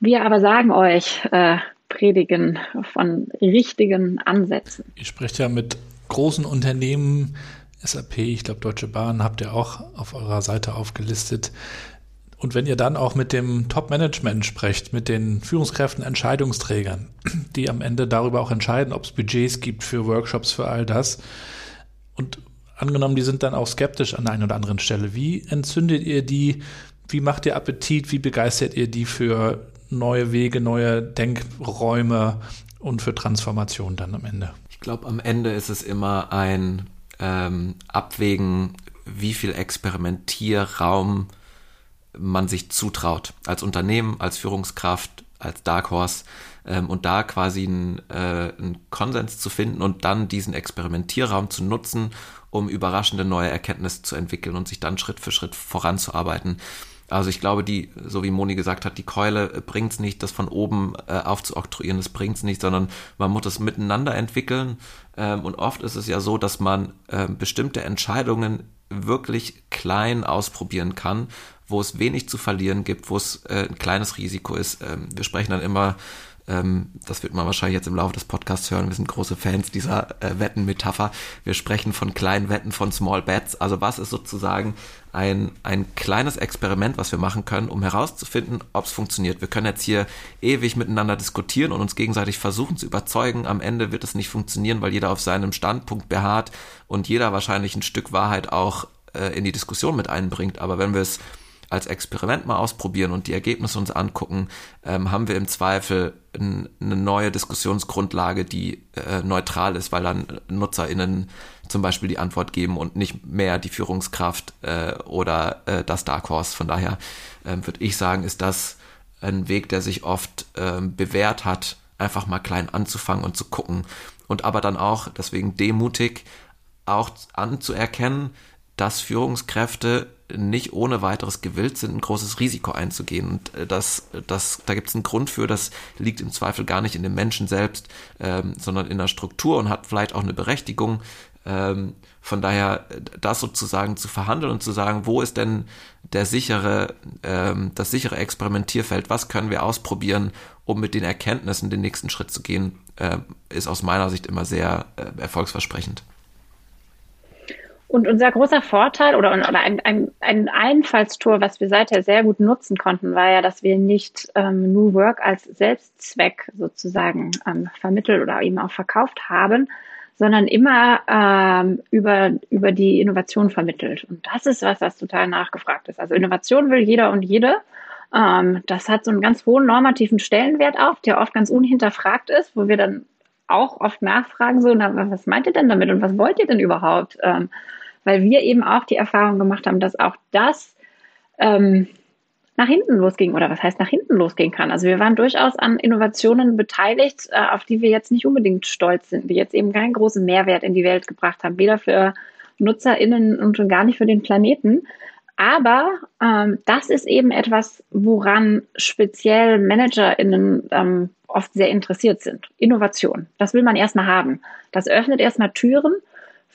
wir aber sagen euch, äh, predigen von richtigen Ansätzen. Ihr sprecht ja mit großen Unternehmen, SAP, ich glaube Deutsche Bahn habt ihr auch auf eurer Seite aufgelistet. Und wenn ihr dann auch mit dem Top-Management sprecht, mit den Führungskräften, Entscheidungsträgern, die am Ende darüber auch entscheiden, ob es Budgets gibt für Workshops, für all das. Und angenommen, die sind dann auch skeptisch an der einen oder anderen Stelle. Wie entzündet ihr die? Wie macht ihr Appetit? Wie begeistert ihr die für neue Wege, neue Denkräume und für Transformation dann am Ende? Ich glaube, am Ende ist es immer ein ähm, Abwägen, wie viel Experimentierraum man sich zutraut. Als Unternehmen, als Führungskraft, als Dark Horse. Ähm, und da quasi einen, äh, einen Konsens zu finden und dann diesen Experimentierraum zu nutzen, um überraschende neue Erkenntnisse zu entwickeln und sich dann Schritt für Schritt voranzuarbeiten. Also ich glaube, die, so wie Moni gesagt hat, die Keule äh, bringt's nicht, das von oben äh, aufzuoktroyieren, das bringt's nicht, sondern man muss es miteinander entwickeln. Ähm, und oft ist es ja so, dass man äh, bestimmte Entscheidungen wirklich klein ausprobieren kann, wo es wenig zu verlieren gibt, wo es äh, ein kleines Risiko ist. Ähm, wir sprechen dann immer ähm, das wird man wahrscheinlich jetzt im Laufe des Podcasts hören. Wir sind große Fans dieser äh, Wettenmetapher. Wir sprechen von kleinen Wetten, von Small Bets. Also was ist sozusagen ein, ein kleines Experiment, was wir machen können, um herauszufinden, ob es funktioniert. Wir können jetzt hier ewig miteinander diskutieren und uns gegenseitig versuchen zu überzeugen. Am Ende wird es nicht funktionieren, weil jeder auf seinem Standpunkt beharrt und jeder wahrscheinlich ein Stück Wahrheit auch äh, in die Diskussion mit einbringt. Aber wenn wir es als Experiment mal ausprobieren und die Ergebnisse uns angucken, ähm, haben wir im Zweifel eine neue Diskussionsgrundlage, die äh, neutral ist, weil dann NutzerInnen zum Beispiel die Antwort geben und nicht mehr die Führungskraft äh, oder äh, das Dark Horse. Von daher äh, würde ich sagen, ist das ein Weg, der sich oft äh, bewährt hat, einfach mal klein anzufangen und zu gucken. Und aber dann auch, deswegen demutig, auch anzuerkennen, dass Führungskräfte nicht ohne weiteres gewillt sind, ein großes Risiko einzugehen. Und äh, das, das, da gibt es einen Grund für, das liegt im Zweifel gar nicht in dem Menschen selbst, ähm, sondern in der Struktur und hat vielleicht auch eine Berechtigung. Ähm, von daher, das sozusagen zu verhandeln und zu sagen, wo ist denn der sichere, ähm, das sichere Experimentierfeld, was können wir ausprobieren, um mit den Erkenntnissen den nächsten Schritt zu gehen, äh, ist aus meiner Sicht immer sehr äh, erfolgsversprechend. Und unser großer Vorteil oder, oder ein, ein, ein Einfallstor, was wir seither sehr gut nutzen konnten, war ja, dass wir nicht ähm, New Work als Selbstzweck sozusagen ähm, vermittelt oder eben auch verkauft haben, sondern immer ähm, über, über die Innovation vermittelt. Und das ist was, was total nachgefragt ist. Also Innovation will jeder und jede. Ähm, das hat so einen ganz hohen normativen Stellenwert auch, der oft ganz unhinterfragt ist, wo wir dann auch oft nachfragen, so, na, was meint ihr denn damit und was wollt ihr denn überhaupt? Ähm, weil wir eben auch die Erfahrung gemacht haben, dass auch das ähm, nach hinten losging oder was heißt nach hinten losgehen kann. Also wir waren durchaus an Innovationen beteiligt, äh, auf die wir jetzt nicht unbedingt stolz sind, die jetzt eben keinen großen Mehrwert in die Welt gebracht haben, weder für NutzerInnen und schon gar nicht für den Planeten. Aber ähm, das ist eben etwas, woran speziell ManagerInnen ähm, oft sehr interessiert sind. Innovation. Das will man erstmal haben. Das öffnet erstmal Türen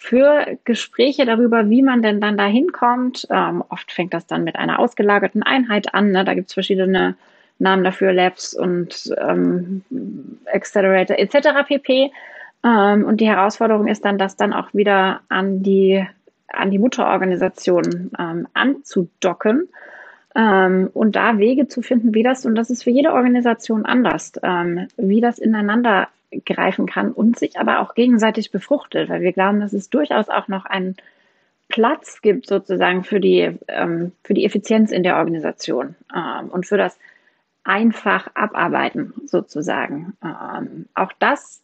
für Gespräche darüber, wie man denn dann da hinkommt. Ähm, oft fängt das dann mit einer ausgelagerten Einheit an. Ne? Da gibt es verschiedene Namen dafür, Labs und ähm, Accelerator etc. pp. Ähm, und die Herausforderung ist dann, das dann auch wieder an die, an die Mutterorganisation ähm, anzudocken ähm, und da Wege zu finden, wie das, und das ist für jede Organisation anders, ähm, wie das ineinander greifen kann und sich aber auch gegenseitig befruchtet, weil wir glauben, dass es durchaus auch noch einen Platz gibt sozusagen für die, ähm, für die Effizienz in der Organisation ähm, und für das einfach abarbeiten sozusagen. Ähm, auch das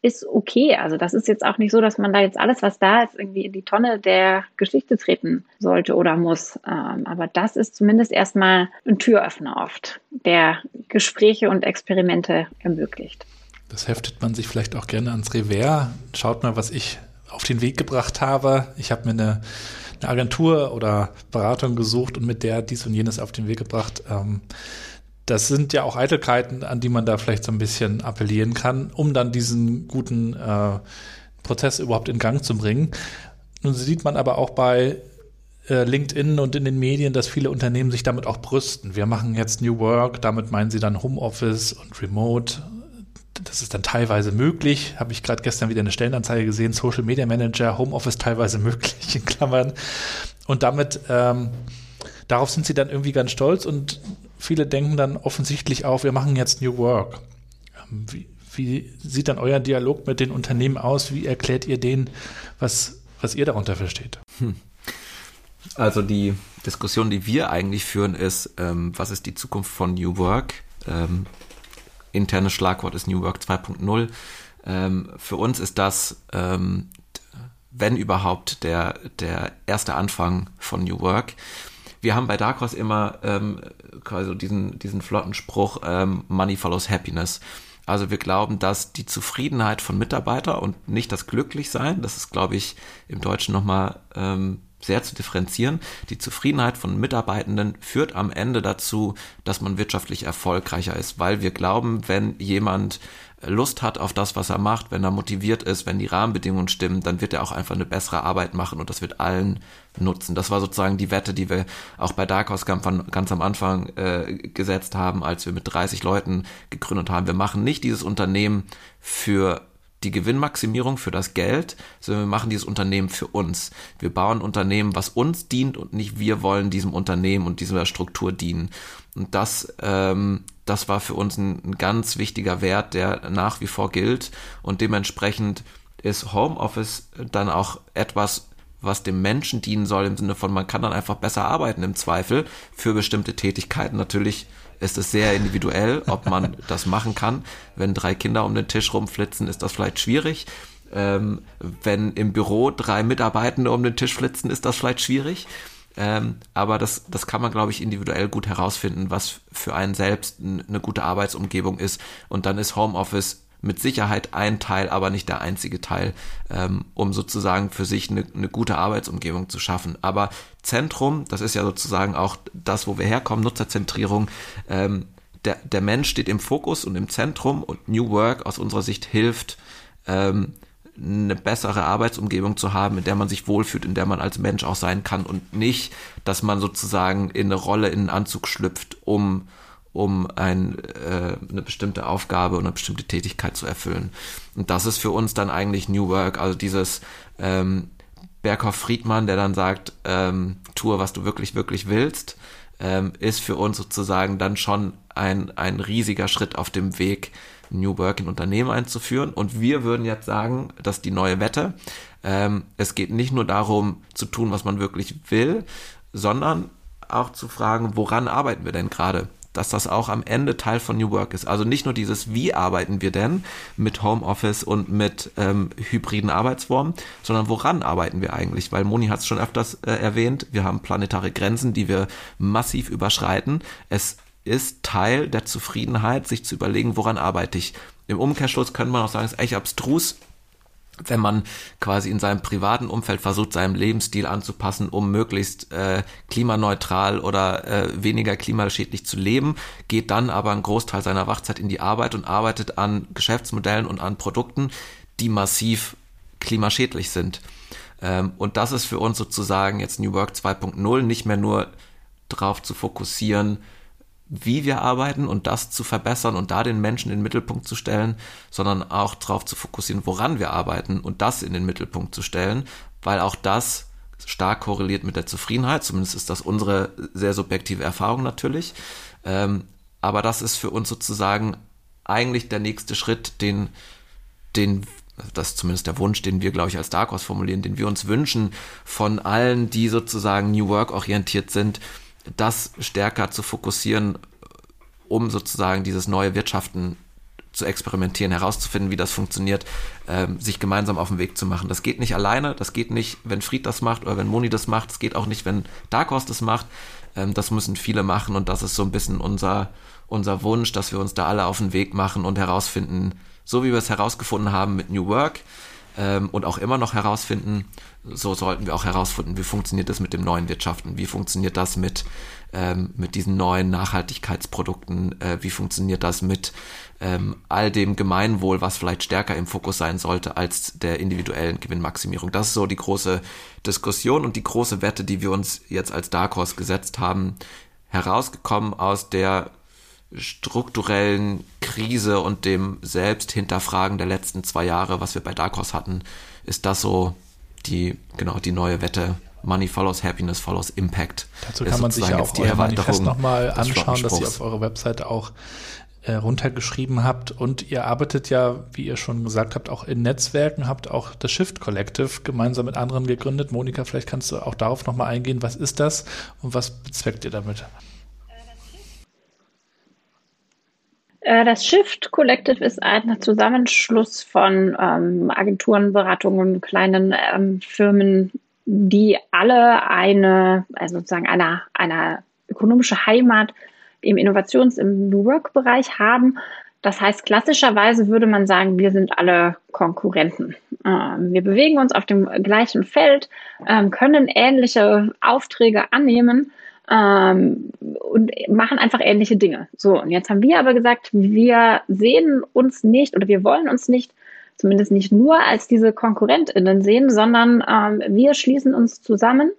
ist okay. Also das ist jetzt auch nicht so, dass man da jetzt alles, was da ist, irgendwie in die Tonne der Geschichte treten sollte oder muss. Ähm, aber das ist zumindest erstmal ein Türöffner oft, der Gespräche und Experimente ermöglicht. Das heftet man sich vielleicht auch gerne ans Revers. Schaut mal, was ich auf den Weg gebracht habe. Ich habe mir eine, eine, Agentur oder Beratung gesucht und mit der dies und jenes auf den Weg gebracht. Ähm, das sind ja auch Eitelkeiten, an die man da vielleicht so ein bisschen appellieren kann, um dann diesen guten äh, Prozess überhaupt in Gang zu bringen. Nun sieht man aber auch bei äh, LinkedIn und in den Medien, dass viele Unternehmen sich damit auch brüsten. Wir machen jetzt New Work, damit meinen sie dann Homeoffice und Remote das ist dann teilweise möglich. Habe ich gerade gestern wieder eine Stellenanzeige gesehen, Social Media Manager, Homeoffice teilweise möglich, in Klammern. Und damit, ähm, darauf sind sie dann irgendwie ganz stolz und viele denken dann offensichtlich auch, wir machen jetzt New Work. Ähm, wie, wie sieht dann euer Dialog mit den Unternehmen aus? Wie erklärt ihr denen, was was ihr darunter versteht. Hm. Also die Diskussion, die wir eigentlich führen, ist, ähm, was ist die Zukunft von New Work? Ähm, internes Schlagwort ist New Work 2.0. Ähm, für uns ist das, ähm, wenn überhaupt, der, der erste Anfang von New Work. Wir haben bei Dark Horse immer ähm, quasi diesen, diesen flotten Spruch, ähm, Money follows Happiness. Also wir glauben, dass die Zufriedenheit von Mitarbeiter und nicht das Glücklichsein, das ist, glaube ich, im Deutschen nochmal ähm, sehr zu differenzieren. Die Zufriedenheit von Mitarbeitenden führt am Ende dazu, dass man wirtschaftlich erfolgreicher ist, weil wir glauben, wenn jemand Lust hat auf das, was er macht, wenn er motiviert ist, wenn die Rahmenbedingungen stimmen, dann wird er auch einfach eine bessere Arbeit machen und das wird allen nutzen. Das war sozusagen die Wette, die wir auch bei Dark Horse ganz am Anfang äh, gesetzt haben, als wir mit 30 Leuten gegründet haben. Wir machen nicht dieses Unternehmen für die Gewinnmaximierung für das Geld, sondern wir machen dieses Unternehmen für uns. Wir bauen Unternehmen, was uns dient und nicht wir wollen diesem Unternehmen und dieser Struktur dienen. Und das, ähm, das war für uns ein, ein ganz wichtiger Wert, der nach wie vor gilt. Und dementsprechend ist Homeoffice dann auch etwas, was dem Menschen dienen soll, im Sinne von, man kann dann einfach besser arbeiten im Zweifel für bestimmte Tätigkeiten. Natürlich ist es sehr individuell, ob man das machen kann. Wenn drei Kinder um den Tisch rumflitzen, ist das vielleicht schwierig. Ähm, wenn im Büro drei Mitarbeitende um den Tisch flitzen, ist das vielleicht schwierig. Ähm, aber das, das kann man, glaube ich, individuell gut herausfinden, was für einen selbst eine gute Arbeitsumgebung ist. Und dann ist Homeoffice mit Sicherheit ein Teil, aber nicht der einzige Teil, ähm, um sozusagen für sich eine, eine gute Arbeitsumgebung zu schaffen. Aber Zentrum, das ist ja sozusagen auch das, wo wir herkommen, Nutzerzentrierung, ähm, der, der Mensch steht im Fokus und im Zentrum und New Work aus unserer Sicht hilft, ähm, eine bessere Arbeitsumgebung zu haben, in der man sich wohlfühlt, in der man als Mensch auch sein kann und nicht, dass man sozusagen in eine Rolle, in einen Anzug schlüpft, um um ein, äh, eine bestimmte Aufgabe und eine bestimmte Tätigkeit zu erfüllen. Und das ist für uns dann eigentlich New Work, also dieses ähm, Berghoff-Friedmann, der dann sagt, ähm, tue, was du wirklich, wirklich willst, ähm, ist für uns sozusagen dann schon ein, ein riesiger Schritt auf dem Weg, New Work in Unternehmen einzuführen. Und wir würden jetzt sagen, dass die neue Wette, ähm, es geht nicht nur darum zu tun, was man wirklich will, sondern auch zu fragen, woran arbeiten wir denn gerade? Dass das auch am Ende Teil von New Work ist. Also nicht nur dieses, wie arbeiten wir denn mit Homeoffice und mit ähm, hybriden Arbeitsformen, sondern woran arbeiten wir eigentlich? Weil Moni hat es schon öfters äh, erwähnt, wir haben planetare Grenzen, die wir massiv überschreiten. Es ist Teil der Zufriedenheit, sich zu überlegen, woran arbeite ich. Im Umkehrschluss könnte man auch sagen, es ist echt abstrus, wenn man quasi in seinem privaten Umfeld versucht, seinem Lebensstil anzupassen, um möglichst äh, klimaneutral oder äh, weniger klimaschädlich zu leben, geht dann aber einen Großteil seiner Wachzeit in die Arbeit und arbeitet an Geschäftsmodellen und an Produkten, die massiv klimaschädlich sind. Ähm, und das ist für uns sozusagen jetzt New Work 2.0, nicht mehr nur darauf zu fokussieren, wie wir arbeiten und das zu verbessern und da den Menschen in den Mittelpunkt zu stellen, sondern auch darauf zu fokussieren, woran wir arbeiten und das in den Mittelpunkt zu stellen, weil auch das stark korreliert mit der Zufriedenheit, zumindest ist das unsere sehr subjektive Erfahrung natürlich. Ähm, aber das ist für uns sozusagen eigentlich der nächste Schritt, den, den das ist zumindest der Wunsch, den wir, glaube ich, als Dark Horse formulieren, den wir uns wünschen von allen, die sozusagen New Work orientiert sind, das stärker zu fokussieren, um sozusagen dieses neue Wirtschaften zu experimentieren, herauszufinden, wie das funktioniert, ähm, sich gemeinsam auf den Weg zu machen. Das geht nicht alleine, das geht nicht, wenn Fried das macht oder wenn Moni das macht, es geht auch nicht, wenn Dark Horse das macht. Ähm, das müssen viele machen und das ist so ein bisschen unser, unser Wunsch, dass wir uns da alle auf den Weg machen und herausfinden, so wie wir es herausgefunden haben mit New Work, ähm, und auch immer noch herausfinden, so sollten wir auch herausfinden, wie funktioniert das mit dem neuen Wirtschaften, wie funktioniert das mit, ähm, mit diesen neuen Nachhaltigkeitsprodukten, äh, wie funktioniert das mit ähm, all dem Gemeinwohl, was vielleicht stärker im Fokus sein sollte als der individuellen Gewinnmaximierung. Das ist so die große Diskussion und die große Wette, die wir uns jetzt als Dark Horse gesetzt haben, herausgekommen aus der strukturellen Krise und dem Selbsthinterfragen der letzten zwei Jahre, was wir bei Dark Horse hatten, ist das so die, genau, die neue Wette. Money follows Happiness follows Impact. Dazu kann man sich ja auch die Manifest nochmal anschauen, dass ihr auf eurer Webseite auch äh, runtergeschrieben habt. Und ihr arbeitet ja, wie ihr schon gesagt habt, auch in Netzwerken, habt auch das Shift Collective gemeinsam mit anderen gegründet. Monika, vielleicht kannst du auch darauf nochmal eingehen. Was ist das und was bezweckt ihr damit? Äh, das Shift Collective ist ein Zusammenschluss von ähm, Agenturen, Beratungen, kleinen ähm, Firmen, die alle eine, also sozusagen eine, eine ökonomische Heimat im Innovations-, im New Work-Bereich haben. Das heißt, klassischerweise würde man sagen, wir sind alle Konkurrenten. Ähm, wir bewegen uns auf dem gleichen Feld, ähm, können ähnliche Aufträge annehmen ähm, und machen einfach ähnliche Dinge. So, und jetzt haben wir aber gesagt, wir sehen uns nicht oder wir wollen uns nicht, zumindest nicht nur als diese KonkurrentInnen sehen, sondern wir schließen uns zusammen,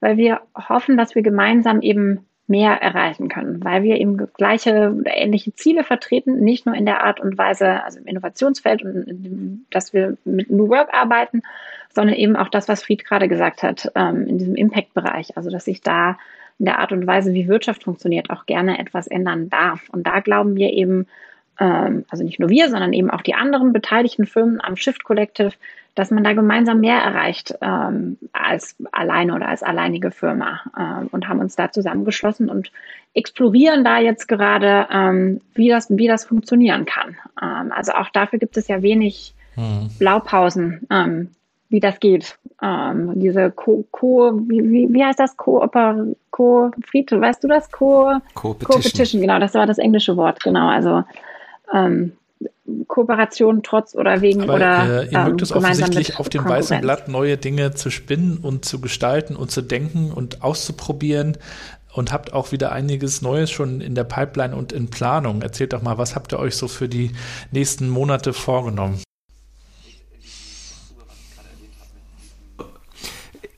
weil wir hoffen, dass wir gemeinsam eben mehr erreichen können, weil wir eben gleiche oder ähnliche Ziele vertreten, nicht nur in der Art und Weise, also im Innovationsfeld und dass wir mit New Work arbeiten, sondern eben auch das, was Fried gerade gesagt hat, ähm, in diesem Impact-Bereich, also dass sich da in der Art und Weise, wie Wirtschaft funktioniert, auch gerne etwas ändern darf. Und da glauben wir eben, ähm, also nicht nur wir, sondern eben auch die anderen beteiligten Firmen am Shift Collective, dass man da gemeinsam mehr erreicht ähm, als alleine oder als alleinige Firma ähm, und haben uns da zusammengeschlossen und explorieren da jetzt gerade, ähm, wie, das, wie das funktionieren kann. Ähm, also auch dafür gibt es ja wenig hm. Blaupausen, ähm, wie das geht. Ähm, diese Co, Co wie, wie, heißt das? Co, Fried, weißt du das? Co, Co-Petition, genau, das war das englische Wort, genau. Also ähm, Kooperation trotz oder wegen Aber, oder äh, ihr mögt ähm, es offensichtlich auf dem weißen Blatt neue Dinge zu spinnen und zu gestalten und zu denken und auszuprobieren und habt auch wieder einiges Neues schon in der Pipeline und in Planung. Erzählt doch mal, was habt ihr euch so für die nächsten Monate vorgenommen?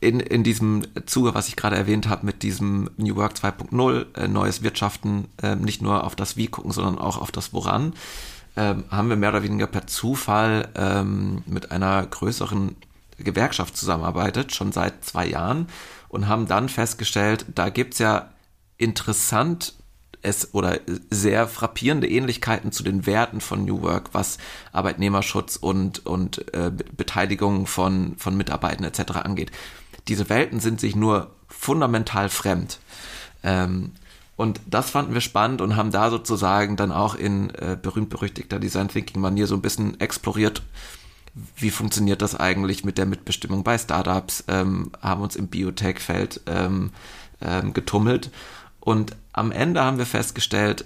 In, in diesem Zuge, was ich gerade erwähnt habe, mit diesem New Work 2.0, äh, neues Wirtschaften, äh, nicht nur auf das Wie gucken, sondern auch auf das Woran, ähm, haben wir mehr oder weniger per Zufall ähm, mit einer größeren Gewerkschaft zusammenarbeitet, schon seit zwei Jahren, und haben dann festgestellt, da gibt's ja interessant es oder sehr frappierende Ähnlichkeiten zu den Werten von New Work, was Arbeitnehmerschutz und, und äh, Beteiligung von, von Mitarbeitern etc. angeht. Diese Welten sind sich nur fundamental fremd. Ähm, und das fanden wir spannend und haben da sozusagen dann auch in äh, berühmt-berüchtigter Design Thinking Manier so ein bisschen exploriert, wie funktioniert das eigentlich mit der Mitbestimmung bei Startups, ähm, haben uns im Biotech-Feld ähm, ähm, getummelt. Und am Ende haben wir festgestellt,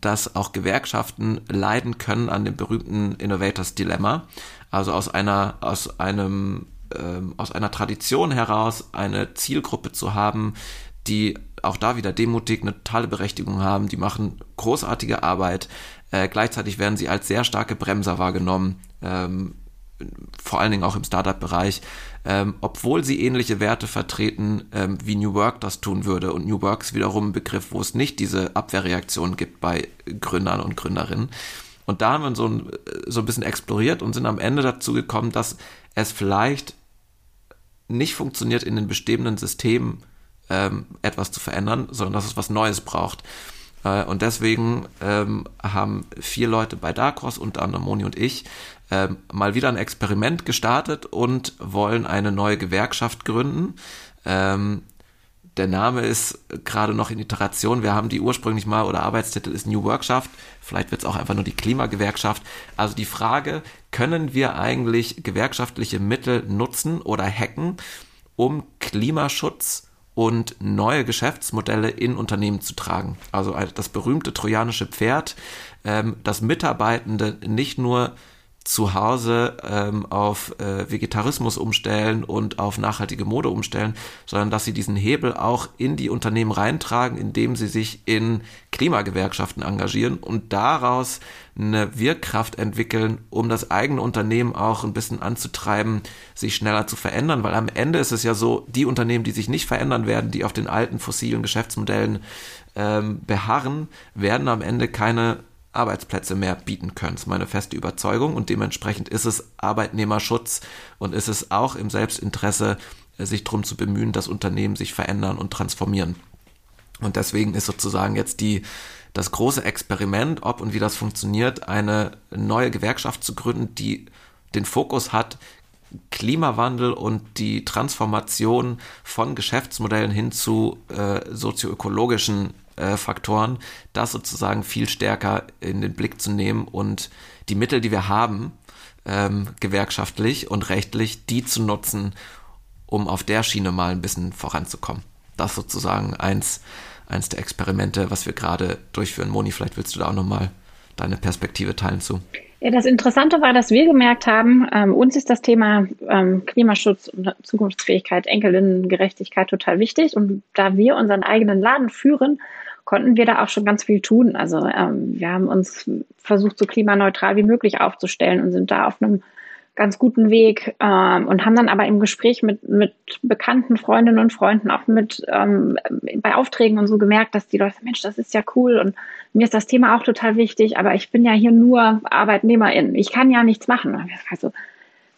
dass auch Gewerkschaften leiden können an dem berühmten Innovators Dilemma. Also aus einer, aus einem, ähm, aus einer Tradition heraus eine Zielgruppe zu haben, die auch da wieder demutig eine totale Berechtigung haben. Die machen großartige Arbeit. Äh, gleichzeitig werden sie als sehr starke Bremser wahrgenommen, ähm, vor allen Dingen auch im Startup-Bereich, ähm, obwohl sie ähnliche Werte vertreten, ähm, wie New Work das tun würde. Und New Work ist wiederum ein Begriff, wo es nicht diese Abwehrreaktion gibt bei Gründern und Gründerinnen. Und da haben wir so ein, so ein bisschen exploriert und sind am Ende dazu gekommen, dass es vielleicht nicht funktioniert in den bestehenden Systemen, ähm, etwas zu verändern, sondern dass es was Neues braucht. Äh, und deswegen ähm, haben vier Leute bei Dark Horse, unter anderem Moni und ich, ähm, mal wieder ein Experiment gestartet und wollen eine neue Gewerkschaft gründen. Ähm, der Name ist gerade noch in Iteration. Wir haben die ursprünglich mal, oder Arbeitstitel ist New Workschaft. Vielleicht wird es auch einfach nur die Klimagewerkschaft. Also die Frage, können wir eigentlich gewerkschaftliche Mittel nutzen oder hacken, um Klimaschutz und neue Geschäftsmodelle in Unternehmen zu tragen. Also das berühmte trojanische Pferd, ähm, dass Mitarbeitende nicht nur zu Hause ähm, auf äh, Vegetarismus umstellen und auf nachhaltige Mode umstellen, sondern dass sie diesen Hebel auch in die Unternehmen reintragen, indem sie sich in Klimagewerkschaften engagieren und daraus eine Wirkkraft entwickeln, um das eigene Unternehmen auch ein bisschen anzutreiben, sich schneller zu verändern, weil am Ende ist es ja so, die Unternehmen, die sich nicht verändern werden, die auf den alten fossilen Geschäftsmodellen ähm, beharren, werden am Ende keine Arbeitsplätze mehr bieten können. Das ist meine feste Überzeugung und dementsprechend ist es Arbeitnehmerschutz und ist es auch im Selbstinteresse, sich darum zu bemühen, dass Unternehmen sich verändern und transformieren. Und deswegen ist sozusagen jetzt die, das große Experiment, ob und wie das funktioniert, eine neue Gewerkschaft zu gründen, die den Fokus hat, Klimawandel und die Transformation von Geschäftsmodellen hin zu äh, sozioökologischen äh, Faktoren, das sozusagen viel stärker in den Blick zu nehmen und die Mittel, die wir haben, ähm, gewerkschaftlich und rechtlich, die zu nutzen, um auf der Schiene mal ein bisschen voranzukommen. Das sozusagen eins, eins der Experimente, was wir gerade durchführen. Moni, vielleicht willst du da auch nochmal deine Perspektive teilen zu. Ja, das Interessante war, dass wir gemerkt haben, ähm, uns ist das Thema ähm, Klimaschutz und Zukunftsfähigkeit, Enkelinnengerechtigkeit total wichtig. Und da wir unseren eigenen Laden führen, konnten wir da auch schon ganz viel tun. Also ähm, wir haben uns versucht, so klimaneutral wie möglich aufzustellen und sind da auf einem ganz guten Weg ähm, und haben dann aber im Gespräch mit, mit bekannten Freundinnen und Freunden, auch mit ähm, bei Aufträgen und so gemerkt, dass die Leute, Mensch, das ist ja cool und mir ist das Thema auch total wichtig, aber ich bin ja hier nur Arbeitnehmerin. Ich kann ja nichts machen. Also,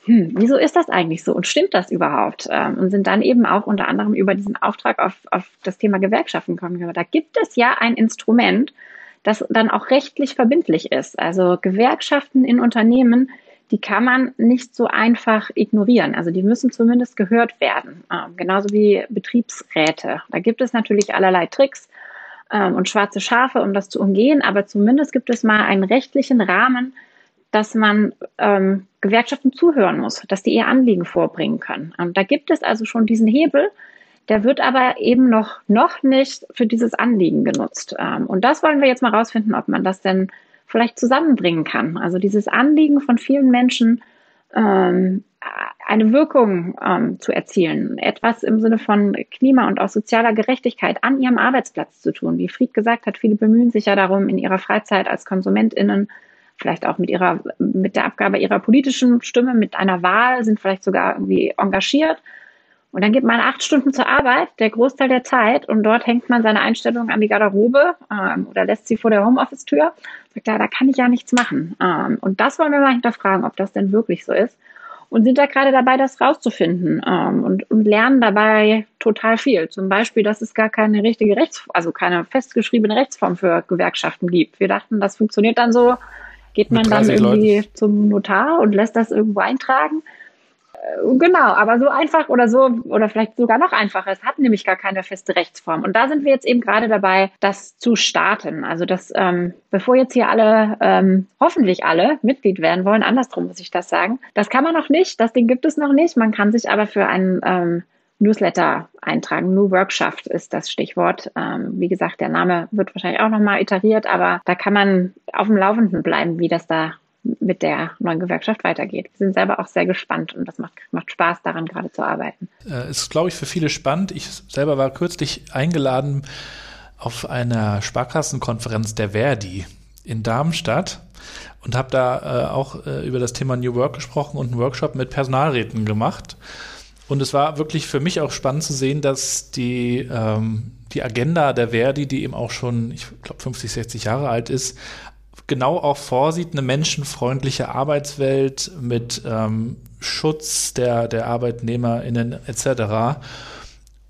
hm, wieso ist das eigentlich so und stimmt das überhaupt? Ähm, und sind dann eben auch unter anderem über diesen Auftrag auf, auf das Thema Gewerkschaften gekommen. Da gibt es ja ein Instrument, das dann auch rechtlich verbindlich ist. Also Gewerkschaften in Unternehmen, die kann man nicht so einfach ignorieren. Also die müssen zumindest gehört werden, äh, genauso wie Betriebsräte. Da gibt es natürlich allerlei Tricks ähm, und schwarze Schafe, um das zu umgehen, aber zumindest gibt es mal einen rechtlichen Rahmen, dass man ähm, Gewerkschaften zuhören muss, dass die ihr Anliegen vorbringen können. Und da gibt es also schon diesen Hebel, der wird aber eben noch, noch nicht für dieses Anliegen genutzt. Ähm, und das wollen wir jetzt mal rausfinden, ob man das denn vielleicht zusammenbringen kann. Also dieses Anliegen von vielen Menschen, ähm, eine Wirkung ähm, zu erzielen, etwas im Sinne von Klima und auch sozialer Gerechtigkeit an ihrem Arbeitsplatz zu tun. Wie Fried gesagt hat, viele bemühen sich ja darum, in ihrer Freizeit als KonsumentInnen, vielleicht auch mit ihrer, mit der Abgabe ihrer politischen Stimme, mit einer Wahl, sind vielleicht sogar irgendwie engagiert und dann geht man acht Stunden zur Arbeit, der Großteil der Zeit, und dort hängt man seine Einstellung an die Garderobe ähm, oder lässt sie vor der Homeoffice-Tür. Sagt, ja, da kann ich ja nichts machen. Ähm, und das wollen wir mal hinterfragen, ob das denn wirklich so ist. Und sind da gerade dabei, das rauszufinden ähm, und, und lernen dabei total viel. Zum Beispiel, dass es gar keine richtige Rechts, also keine festgeschriebene Rechtsform für Gewerkschaften gibt. Wir dachten, das funktioniert dann so. Geht man dann irgendwie Leuten. zum Notar und lässt das irgendwo eintragen? Äh, genau, aber so einfach oder so, oder vielleicht sogar noch einfacher. Es hat nämlich gar keine feste Rechtsform. Und da sind wir jetzt eben gerade dabei, das zu starten. Also, dass, ähm, bevor jetzt hier alle, ähm, hoffentlich alle Mitglied werden wollen, andersrum muss ich das sagen, das kann man noch nicht, das Ding gibt es noch nicht. Man kann sich aber für einen ähm, Newsletter eintragen. New Workschaft ist das Stichwort. Ähm, wie gesagt, der Name wird wahrscheinlich auch nochmal iteriert, aber da kann man auf dem Laufenden bleiben, wie das da mit der neuen Gewerkschaft weitergeht. Wir sind selber auch sehr gespannt und das macht, macht Spaß, daran gerade zu arbeiten. Äh, ist, glaube ich, für viele spannend. Ich selber war kürzlich eingeladen auf einer Sparkassenkonferenz der Verdi in Darmstadt und habe da äh, auch äh, über das Thema New Work gesprochen und einen Workshop mit Personalräten gemacht. Und es war wirklich für mich auch spannend zu sehen, dass die, ähm, die Agenda der Verdi, die eben auch schon, ich glaube, 50, 60 Jahre alt ist, genau auch vorsieht, eine menschenfreundliche Arbeitswelt mit ähm, Schutz der, der ArbeitnehmerInnen etc.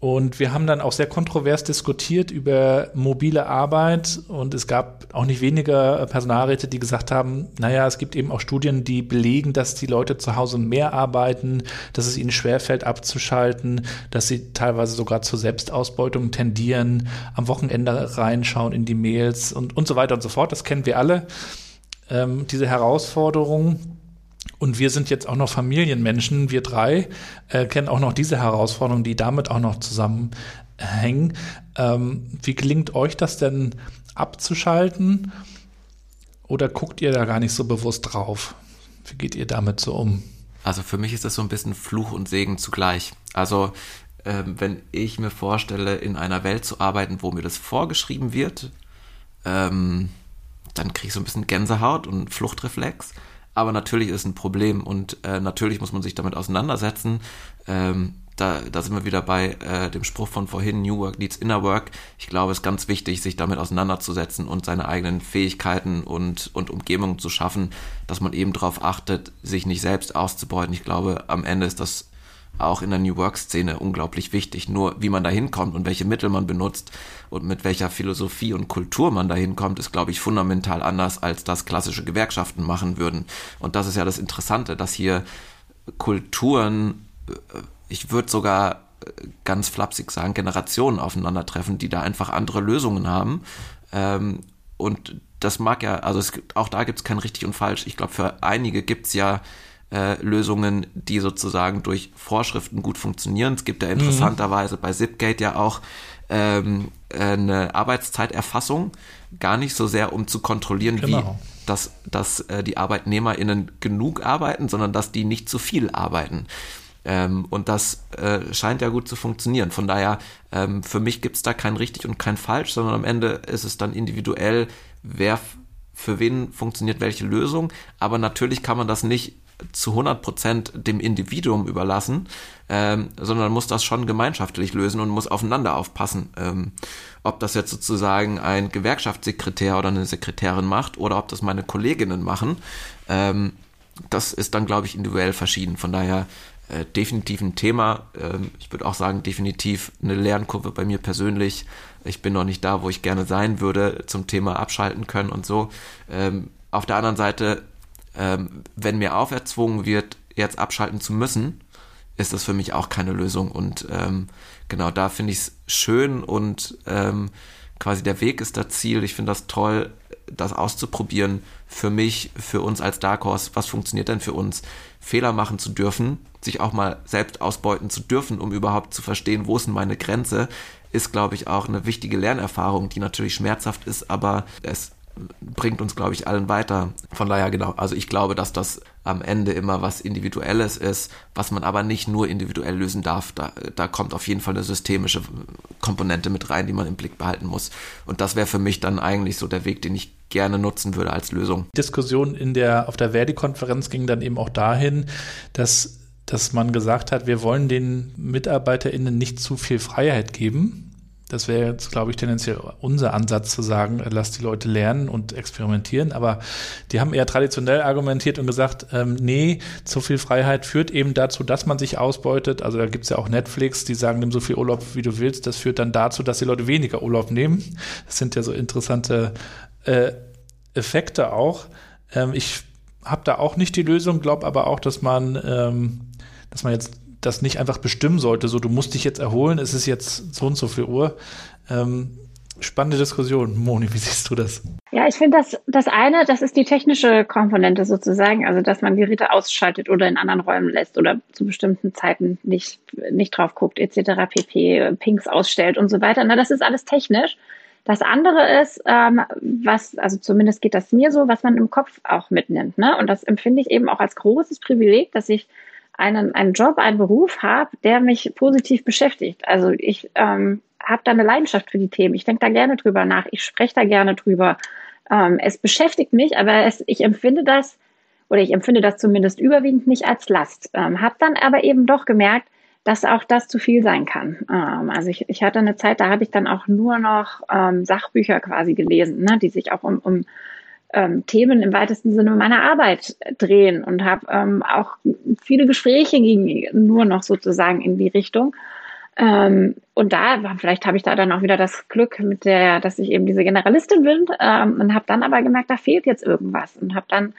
Und wir haben dann auch sehr kontrovers diskutiert über mobile Arbeit und es gab auch nicht weniger Personalräte, die gesagt haben, naja, es gibt eben auch Studien, die belegen, dass die Leute zu Hause mehr arbeiten, dass es ihnen schwerfällt abzuschalten, dass sie teilweise sogar zur Selbstausbeutung tendieren, am Wochenende reinschauen in die Mails und, und so weiter und so fort. Das kennen wir alle, ähm, diese Herausforderungen. Und wir sind jetzt auch noch Familienmenschen, wir drei äh, kennen auch noch diese Herausforderungen, die damit auch noch zusammenhängen. Ähm, wie gelingt euch das denn abzuschalten? Oder guckt ihr da gar nicht so bewusst drauf? Wie geht ihr damit so um? Also für mich ist das so ein bisschen Fluch und Segen zugleich. Also ähm, wenn ich mir vorstelle, in einer Welt zu arbeiten, wo mir das vorgeschrieben wird, ähm, dann kriege ich so ein bisschen Gänsehaut und Fluchtreflex aber natürlich ist es ein Problem und äh, natürlich muss man sich damit auseinandersetzen. Ähm, da, da sind wir wieder bei äh, dem Spruch von vorhin, New Work leads Inner Work. Ich glaube, es ist ganz wichtig, sich damit auseinanderzusetzen und seine eigenen Fähigkeiten und, und Umgebungen zu schaffen, dass man eben darauf achtet, sich nicht selbst auszubeuten. Ich glaube, am Ende ist das auch in der New Work-Szene unglaublich wichtig. Nur wie man da hinkommt und welche Mittel man benutzt und mit welcher Philosophie und Kultur man da hinkommt, ist, glaube ich, fundamental anders, als das klassische Gewerkschaften machen würden. Und das ist ja das Interessante, dass hier Kulturen, äh, ich würde sogar äh, ganz flapsig sagen, Generationen aufeinandertreffen, die da einfach andere Lösungen haben. Ähm, und das mag ja, also es, auch da gibt es kein richtig und falsch. Ich glaube, für einige gibt es ja äh, Lösungen, die sozusagen durch Vorschriften gut funktionieren. Es gibt ja interessanterweise mhm. bei Zipgate ja auch ähm, eine Arbeitszeiterfassung, gar nicht so sehr, um zu kontrollieren, genau. wie dass, dass äh, die ArbeitnehmerInnen genug arbeiten, sondern dass die nicht zu viel arbeiten. Ähm, und das äh, scheint ja gut zu funktionieren. Von daher, ähm, für mich gibt es da kein richtig und kein falsch, sondern am Ende ist es dann individuell, wer für wen funktioniert welche Lösung. Aber natürlich kann man das nicht zu 100 Prozent dem Individuum überlassen, ähm, sondern muss das schon gemeinschaftlich lösen und muss aufeinander aufpassen. Ähm, ob das jetzt sozusagen ein Gewerkschaftssekretär oder eine Sekretärin macht oder ob das meine Kolleginnen machen, ähm, das ist dann, glaube ich, individuell verschieden. Von daher äh, definitiv ein Thema. Ähm, ich würde auch sagen, definitiv eine Lernkurve bei mir persönlich. Ich bin noch nicht da, wo ich gerne sein würde zum Thema abschalten können und so. Ähm, auf der anderen Seite ähm, wenn mir auferzwungen wird, jetzt abschalten zu müssen, ist das für mich auch keine Lösung. Und ähm, genau da finde ich es schön und ähm, quasi der Weg ist das Ziel. Ich finde das toll, das auszuprobieren für mich, für uns als Dark Horse. Was funktioniert denn für uns? Fehler machen zu dürfen, sich auch mal selbst ausbeuten zu dürfen, um überhaupt zu verstehen, wo ist denn meine Grenze, ist, glaube ich, auch eine wichtige Lernerfahrung, die natürlich schmerzhaft ist, aber es bringt uns, glaube ich, allen weiter. Von daher, genau, also ich glaube, dass das am Ende immer was Individuelles ist, was man aber nicht nur individuell lösen darf. Da, da kommt auf jeden Fall eine systemische Komponente mit rein, die man im Blick behalten muss. Und das wäre für mich dann eigentlich so der Weg, den ich gerne nutzen würde als Lösung. Die Diskussion in der, auf der Verdi-Konferenz ging dann eben auch dahin, dass dass man gesagt hat, wir wollen den MitarbeiterInnen nicht zu viel Freiheit geben, das wäre jetzt, glaube ich, tendenziell unser Ansatz zu sagen, lass die Leute lernen und experimentieren. Aber die haben eher traditionell argumentiert und gesagt, ähm, nee, zu viel Freiheit führt eben dazu, dass man sich ausbeutet. Also da gibt es ja auch Netflix, die sagen, nimm so viel Urlaub, wie du willst. Das führt dann dazu, dass die Leute weniger Urlaub nehmen. Das sind ja so interessante äh, Effekte auch. Ähm, ich habe da auch nicht die Lösung, glaube aber auch, dass man, ähm, dass man jetzt das nicht einfach bestimmen sollte, so du musst dich jetzt erholen, es ist jetzt so und so viel Uhr. Ähm, spannende Diskussion. Moni, wie siehst du das? Ja, ich finde das, das eine, das ist die technische Komponente sozusagen, also dass man Geräte ausschaltet oder in anderen Räumen lässt oder zu bestimmten Zeiten nicht, nicht drauf guckt, etc., pp, Pinks ausstellt und so weiter. Na, das ist alles technisch. Das andere ist, ähm, was, also zumindest geht das mir so, was man im Kopf auch mitnimmt. Ne? Und das empfinde ich eben auch als großes Privileg, dass ich einen, einen Job, einen Beruf habe, der mich positiv beschäftigt. Also ich ähm, habe da eine Leidenschaft für die Themen. Ich denke da gerne drüber nach. Ich spreche da gerne drüber. Ähm, es beschäftigt mich, aber es, ich empfinde das, oder ich empfinde das zumindest überwiegend nicht als Last. Ähm, habe dann aber eben doch gemerkt, dass auch das zu viel sein kann. Ähm, also ich, ich hatte eine Zeit, da habe ich dann auch nur noch ähm, Sachbücher quasi gelesen, ne, die sich auch um, um ähm, Themen im weitesten Sinne meiner Arbeit drehen und habe ähm, auch viele Gespräche ging nur noch sozusagen in die Richtung. Ähm, und da, vielleicht habe ich da dann auch wieder das Glück mit der, dass ich eben diese Generalistin bin ähm, und habe dann aber gemerkt, da fehlt jetzt irgendwas und habe dann,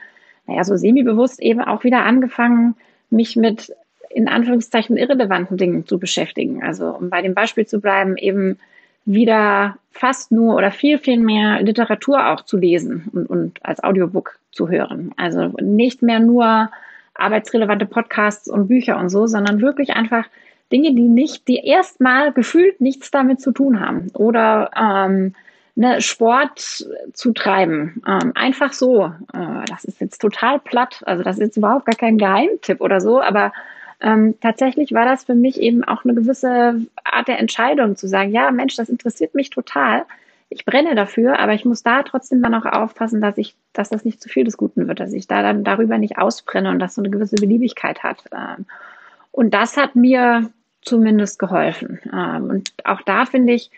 naja, so semi-bewusst eben auch wieder angefangen, mich mit in Anführungszeichen irrelevanten Dingen zu beschäftigen. Also um bei dem Beispiel zu bleiben, eben wieder fast nur oder viel, viel mehr Literatur auch zu lesen und, und als Audiobook zu hören. Also nicht mehr nur arbeitsrelevante Podcasts und Bücher und so, sondern wirklich einfach Dinge, die nicht, die erstmal gefühlt nichts damit zu tun haben. Oder ähm, ne, Sport zu treiben. Ähm, einfach so. Äh, das ist jetzt total platt. Also das ist jetzt überhaupt gar kein Geheimtipp oder so, aber ähm, tatsächlich war das für mich eben auch eine gewisse Art der Entscheidung zu sagen, ja, Mensch, das interessiert mich total. Ich brenne dafür, aber ich muss da trotzdem dann auch aufpassen, dass ich, dass das nicht zu viel des Guten wird, dass ich da dann darüber nicht ausbrenne und das so eine gewisse Beliebigkeit hat. Ähm, und das hat mir zumindest geholfen. Ähm, und auch da finde ich,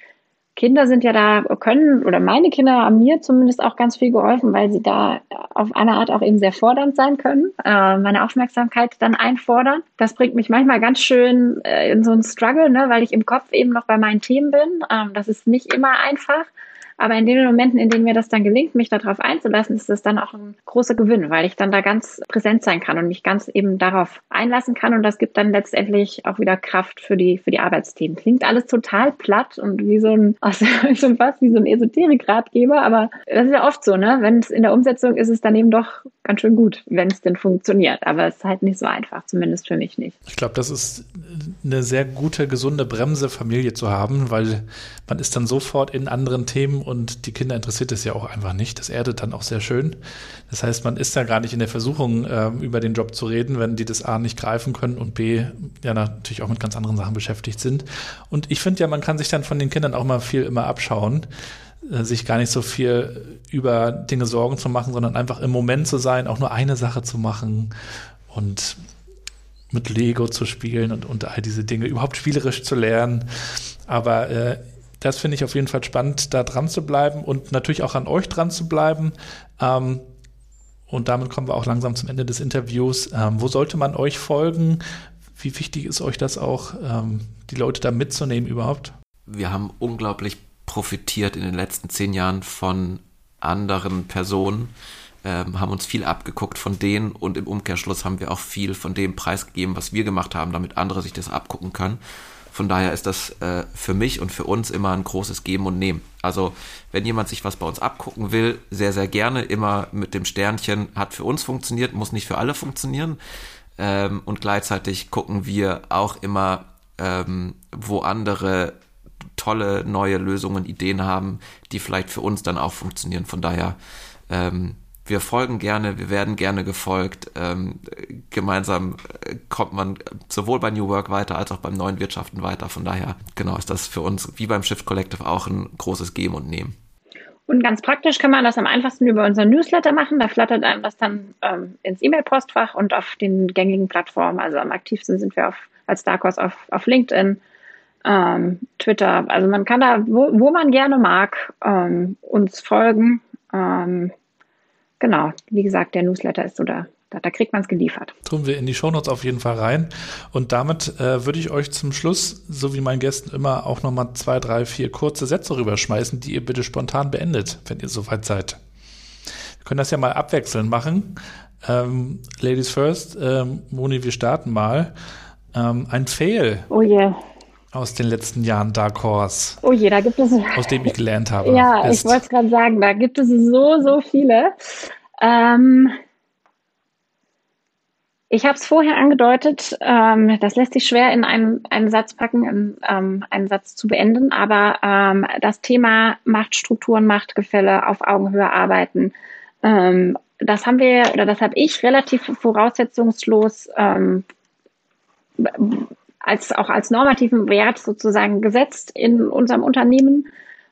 Kinder sind ja da, können, oder meine Kinder haben mir zumindest auch ganz viel geholfen, weil sie da auf eine Art auch eben sehr fordernd sein können, äh, meine Aufmerksamkeit dann einfordern. Das bringt mich manchmal ganz schön äh, in so einen Struggle, ne, weil ich im Kopf eben noch bei meinen Themen bin. Ähm, das ist nicht immer einfach. Aber in den Momenten, in denen mir das dann gelingt, mich darauf einzulassen, ist das dann auch ein großer Gewinn, weil ich dann da ganz präsent sein kann und mich ganz eben darauf einlassen kann. Und das gibt dann letztendlich auch wieder Kraft für die, für die Arbeitsthemen. Klingt alles total platt und wie so ein, also fast wie so ein Esoterik-Ratgeber. Aber das ist ja oft so, ne? Wenn es in der Umsetzung ist, ist es dann eben doch ganz schön gut, wenn es denn funktioniert. Aber es ist halt nicht so einfach, zumindest für mich nicht. Ich glaube, das ist eine sehr gute, gesunde Bremse, Familie zu haben, weil man ist dann sofort in anderen Themen und die Kinder interessiert es ja auch einfach nicht. Das erdet dann auch sehr schön. Das heißt, man ist da gar nicht in der Versuchung, äh, über den Job zu reden, wenn die das A nicht greifen können und B ja natürlich auch mit ganz anderen Sachen beschäftigt sind. Und ich finde ja, man kann sich dann von den Kindern auch mal viel immer abschauen äh, sich gar nicht so viel über Dinge Sorgen zu machen, sondern einfach im Moment zu sein, auch nur eine Sache zu machen und mit Lego zu spielen und, und all diese Dinge überhaupt spielerisch zu lernen. Aber äh, das finde ich auf jeden Fall spannend, da dran zu bleiben und natürlich auch an euch dran zu bleiben. Ähm, und damit kommen wir auch langsam zum Ende des Interviews. Ähm, wo sollte man euch folgen? Wie wichtig ist euch das auch, ähm, die Leute da mitzunehmen überhaupt? Wir haben unglaublich profitiert in den letzten zehn Jahren von anderen Personen, ähm, haben uns viel abgeguckt von denen und im Umkehrschluss haben wir auch viel von dem preisgegeben, was wir gemacht haben, damit andere sich das abgucken können. Von daher ist das äh, für mich und für uns immer ein großes Geben und Nehmen. Also wenn jemand sich was bei uns abgucken will, sehr, sehr gerne, immer mit dem Sternchen, hat für uns funktioniert, muss nicht für alle funktionieren. Ähm, und gleichzeitig gucken wir auch immer, ähm, wo andere tolle neue Lösungen, Ideen haben, die vielleicht für uns dann auch funktionieren. Von daher ähm, wir folgen gerne, wir werden gerne gefolgt. Ähm, gemeinsam äh, kommt man sowohl bei New Work weiter als auch beim neuen Wirtschaften weiter. Von daher, genau, ist das für uns wie beim Shift Collective auch ein großes Geben und Nehmen. Und ganz praktisch kann man das am einfachsten über unseren Newsletter machen. Da flattert einem das dann ähm, ins E-Mail-Postfach und auf den gängigen Plattformen. Also am aktivsten sind wir auf, als Dark Horse auf, auf LinkedIn, ähm, Twitter. Also man kann da, wo, wo man gerne mag, ähm, uns folgen. Genau, wie gesagt, der Newsletter ist so da. Da, da kriegt man es geliefert. Tun wir in die Shownotes auf jeden Fall rein. Und damit äh, würde ich euch zum Schluss, so wie meinen Gästen immer, auch nochmal zwei, drei, vier kurze Sätze rüberschmeißen, die ihr bitte spontan beendet, wenn ihr soweit seid. Wir können das ja mal abwechselnd machen. Ähm, Ladies first, ähm, Moni, wir starten mal. Ähm, ein Fail. Oh yeah aus den letzten Jahren Dark Horse? Oh je, da gibt es. Aus dem ich gelernt habe. ja, ist. ich wollte es gerade sagen, da gibt es so, so viele. Ähm, ich habe es vorher angedeutet, ähm, das lässt sich schwer in einen, einen Satz packen, in ähm, einen Satz zu beenden, aber ähm, das Thema Machtstrukturen, Machtgefälle, auf Augenhöhe arbeiten, ähm, das haben wir, oder das habe ich relativ voraussetzungslos ähm, als auch als normativen Wert sozusagen gesetzt in unserem Unternehmen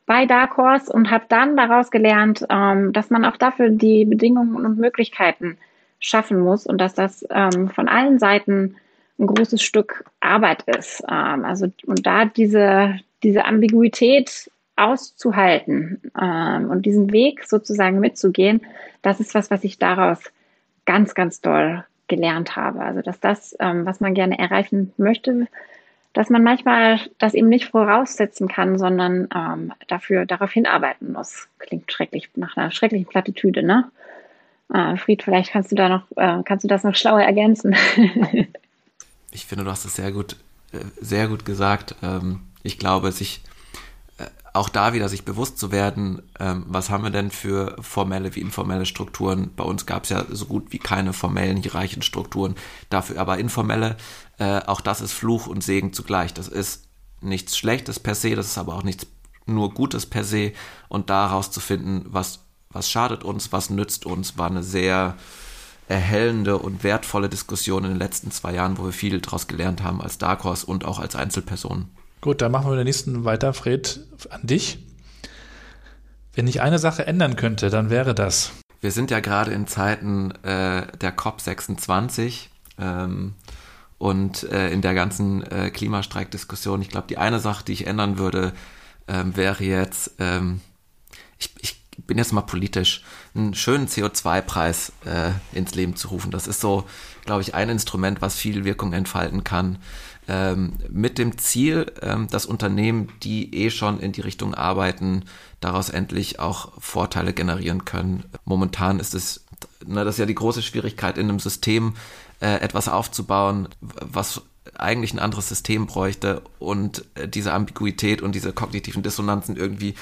bei Dark Horse und habe dann daraus gelernt, ähm, dass man auch dafür die Bedingungen und Möglichkeiten schaffen muss und dass das ähm, von allen Seiten ein großes Stück Arbeit ist. Ähm, also und da diese diese Ambiguität auszuhalten ähm, und diesen Weg sozusagen mitzugehen, das ist was, was ich daraus ganz, ganz doll gelernt habe. Also dass das, ähm, was man gerne erreichen möchte, dass man manchmal das eben nicht voraussetzen kann, sondern ähm, dafür darauf hinarbeiten muss. Klingt schrecklich nach einer schrecklichen Plattitüde, ne? Äh, Fried, vielleicht kannst du da noch, äh, kannst du das noch schlauer ergänzen. ich finde, du hast es sehr gut, äh, sehr gut gesagt. Ähm, ich glaube, sich auch da wieder sich bewusst zu werden, ähm, was haben wir denn für formelle wie informelle Strukturen. Bei uns gab es ja so gut wie keine formellen hierarchischen Strukturen, dafür aber informelle. Äh, auch das ist Fluch und Segen zugleich. Das ist nichts Schlechtes per se, das ist aber auch nichts nur Gutes per se. Und daraus zu finden, was, was schadet uns, was nützt uns, war eine sehr erhellende und wertvolle Diskussion in den letzten zwei Jahren, wo wir viel daraus gelernt haben als Dark Horse und auch als Einzelpersonen. Gut, dann machen wir den nächsten weiter. Fred, an dich. Wenn ich eine Sache ändern könnte, dann wäre das. Wir sind ja gerade in Zeiten äh, der COP26 ähm, und äh, in der ganzen äh, Klimastreikdiskussion. Ich glaube, die eine Sache, die ich ändern würde, ähm, wäre jetzt, ähm, ich, ich bin jetzt mal politisch, einen schönen CO2-Preis äh, ins Leben zu rufen. Das ist so, glaube ich, ein Instrument, was viel Wirkung entfalten kann. Ähm, mit dem Ziel, ähm, dass Unternehmen, die eh schon in die Richtung arbeiten, daraus endlich auch Vorteile generieren können. Momentan ist es, na, das ist ja die große Schwierigkeit in einem System, äh, etwas aufzubauen, was eigentlich ein anderes System bräuchte und äh, diese Ambiguität und diese kognitiven Dissonanzen irgendwie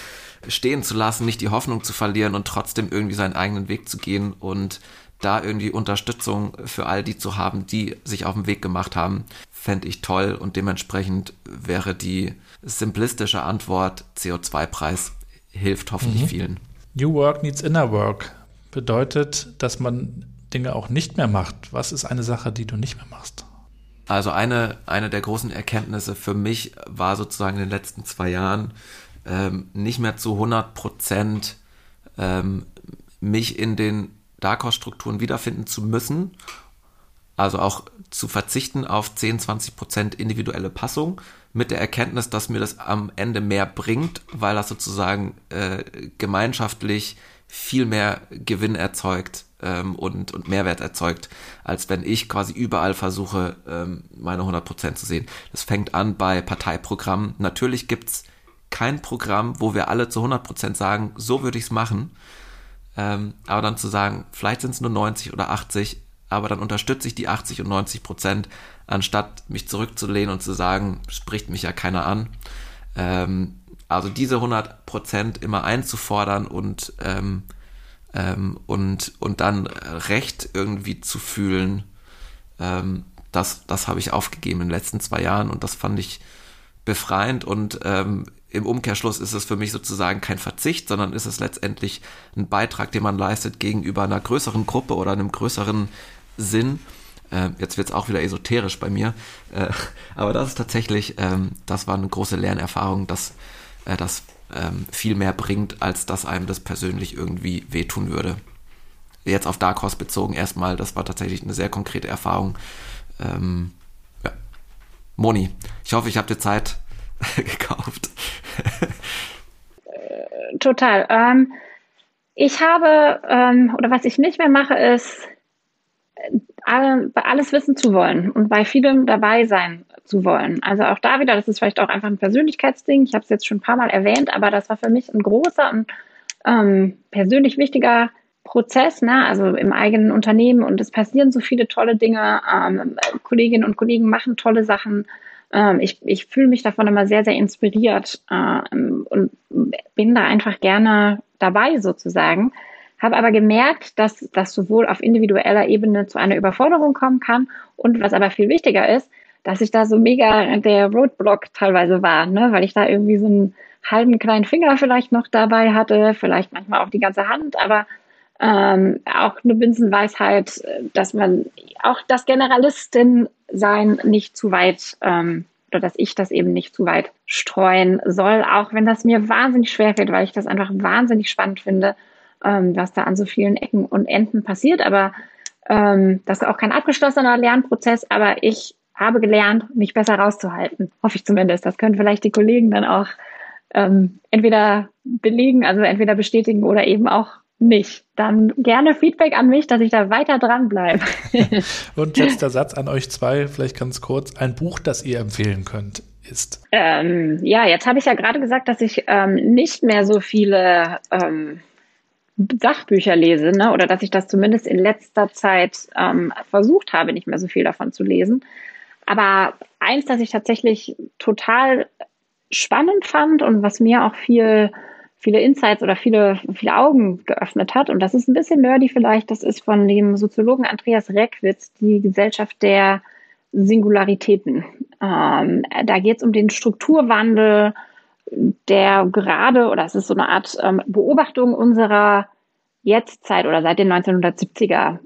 stehen zu lassen, nicht die Hoffnung zu verlieren und trotzdem irgendwie seinen eigenen Weg zu gehen und da irgendwie Unterstützung für all die zu haben, die sich auf den Weg gemacht haben, fände ich toll und dementsprechend wäre die simplistische Antwort CO2-Preis hilft hoffentlich mhm. vielen. New Work needs inner work bedeutet, dass man Dinge auch nicht mehr macht. Was ist eine Sache, die du nicht mehr machst? Also eine, eine der großen Erkenntnisse für mich war sozusagen in den letzten zwei Jahren ähm, nicht mehr zu 100 Prozent ähm, mich in den Dark-Strukturen wiederfinden zu müssen. Also auch zu verzichten auf 10, 20 Prozent individuelle Passung mit der Erkenntnis, dass mir das am Ende mehr bringt, weil das sozusagen äh, gemeinschaftlich viel mehr Gewinn erzeugt ähm, und, und Mehrwert erzeugt, als wenn ich quasi überall versuche, ähm, meine 100% zu sehen. Das fängt an bei Parteiprogrammen. Natürlich gibt's kein Programm, wo wir alle zu 100% sagen, so würde ich's machen. Ähm, aber dann zu sagen, vielleicht sind es nur 90 oder 80, aber dann unterstütze ich die 80 und 90 Prozent, anstatt mich zurückzulehnen und zu sagen, spricht mich ja keiner an. Ähm, also diese 100 Prozent immer einzufordern und ähm, ähm, und, und dann Recht irgendwie zu fühlen, ähm, das, das habe ich aufgegeben in den letzten zwei Jahren und das fand ich befreiend und ähm, im Umkehrschluss ist es für mich sozusagen kein Verzicht, sondern ist es letztendlich ein Beitrag, den man leistet gegenüber einer größeren Gruppe oder einem größeren Sinn. Äh, jetzt wird es auch wieder esoterisch bei mir, äh, aber das ist tatsächlich, ähm, das war eine große Lernerfahrung, dass äh, das ähm, viel mehr bringt, als dass einem das persönlich irgendwie wehtun würde. Jetzt auf Dark Horse bezogen erstmal, das war tatsächlich eine sehr konkrete Erfahrung. Ähm, ja. Moni, ich hoffe, ich habe dir Zeit gekauft. Äh, total. Ähm, ich habe, ähm, oder was ich nicht mehr mache, ist, äh, alles wissen zu wollen und bei vielem dabei sein zu wollen. Also auch da wieder, das ist vielleicht auch einfach ein Persönlichkeitsding. Ich habe es jetzt schon ein paar Mal erwähnt, aber das war für mich ein großer und ähm, persönlich wichtiger Prozess, ne? also im eigenen Unternehmen und es passieren so viele tolle Dinge. Ähm, Kolleginnen und Kollegen machen tolle Sachen. Ähm, ich ich fühle mich davon immer sehr, sehr inspiriert ähm, und bin da einfach gerne dabei sozusagen. Habe aber gemerkt, dass das sowohl auf individueller Ebene zu einer Überforderung kommen kann und was aber viel wichtiger ist, dass ich da so mega der Roadblock teilweise war, ne? weil ich da irgendwie so einen halben kleinen Finger vielleicht noch dabei hatte, vielleicht manchmal auch die ganze Hand, aber ähm, auch eine Binsenweisheit, dass man auch das Generalistin sein nicht zu weit ähm, oder dass ich das eben nicht zu weit streuen soll, auch wenn das mir wahnsinnig schwer fällt, weil ich das einfach wahnsinnig spannend finde, ähm, was da an so vielen Ecken und Enden passiert. Aber ähm, das ist auch kein abgeschlossener Lernprozess, aber ich habe gelernt, mich besser rauszuhalten. Hoffe ich zumindest. Das können vielleicht die Kollegen dann auch ähm, entweder belegen, also entweder bestätigen oder eben auch nicht. Dann gerne Feedback an mich, dass ich da weiter dran bleibe. Und letzter Satz an euch zwei, vielleicht ganz kurz. Ein Buch, das ihr empfehlen könnt, ist. Ähm, ja, jetzt habe ich ja gerade gesagt, dass ich ähm, nicht mehr so viele ähm, Sachbücher lese, ne? oder dass ich das zumindest in letzter Zeit ähm, versucht habe, nicht mehr so viel davon zu lesen. Aber eins, das ich tatsächlich total spannend fand und was mir auch viel, viele Insights oder viele, viele Augen geöffnet hat, und das ist ein bisschen nerdy vielleicht, das ist von dem Soziologen Andreas Reckwitz, die Gesellschaft der Singularitäten. Ähm, da geht es um den Strukturwandel, der gerade, oder es ist so eine Art ähm, Beobachtung unserer Jetztzeit oder seit den 1970er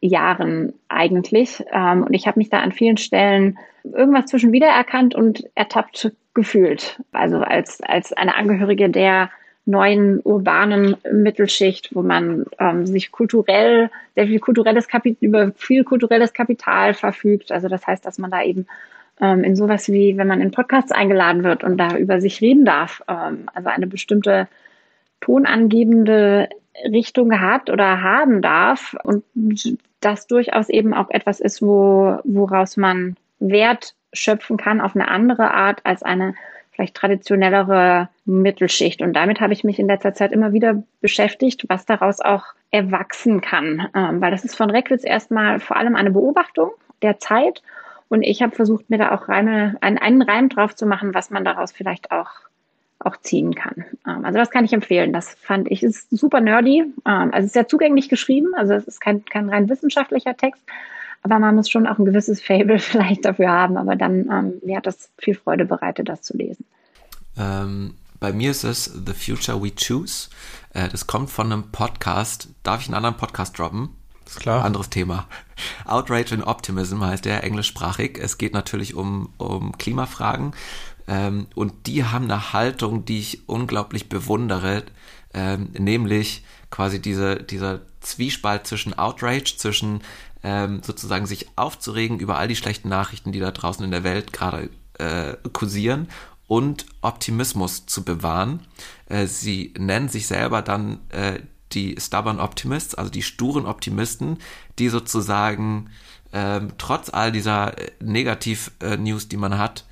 Jahren eigentlich. Ähm, und ich habe mich da an vielen Stellen irgendwas zwischen wiedererkannt und ertappt gefühlt. Also als, als eine Angehörige der neuen urbanen Mittelschicht, wo man ähm, sich kulturell, sehr viel kulturelles Kapital, über viel kulturelles Kapital verfügt. Also das heißt, dass man da eben ähm, in sowas wie, wenn man in Podcasts eingeladen wird und da über sich reden darf, ähm, also eine bestimmte tonangebende Richtung hat oder haben darf und das durchaus eben auch etwas ist, wo, woraus man Wert schöpfen kann auf eine andere Art als eine vielleicht traditionellere Mittelschicht. Und damit habe ich mich in letzter Zeit immer wieder beschäftigt, was daraus auch erwachsen kann. Ähm, weil das ist von Reckwitz erstmal vor allem eine Beobachtung der Zeit. Und ich habe versucht, mir da auch Reime, einen, einen Reim drauf zu machen, was man daraus vielleicht auch, auch ziehen kann. Ähm, also das kann ich empfehlen. Das fand ich, ist super nerdy. Ähm, also es ist sehr zugänglich geschrieben. Also es ist kein, kein rein wissenschaftlicher Text. Aber man muss schon auch ein gewisses Fable vielleicht dafür haben. Aber dann, ähm, mir hat das viel Freude bereitet, das zu lesen. Ähm, bei mir ist es The Future We Choose. Äh, das kommt von einem Podcast. Darf ich einen anderen Podcast droppen? Ist klar. Anderes Thema. Outrage and Optimism heißt der, englischsprachig. Es geht natürlich um, um Klimafragen. Ähm, und die haben eine Haltung, die ich unglaublich bewundere, ähm, nämlich quasi diese, dieser Zwiespalt zwischen Outrage, zwischen ähm, sozusagen sich aufzuregen über all die schlechten Nachrichten, die da draußen in der Welt gerade äh, kursieren und Optimismus zu bewahren. Äh, sie nennen sich selber dann äh, die Stubborn Optimists, also die sturen Optimisten, die sozusagen ähm, trotz all dieser äh, Negativ-News, äh, die man hat,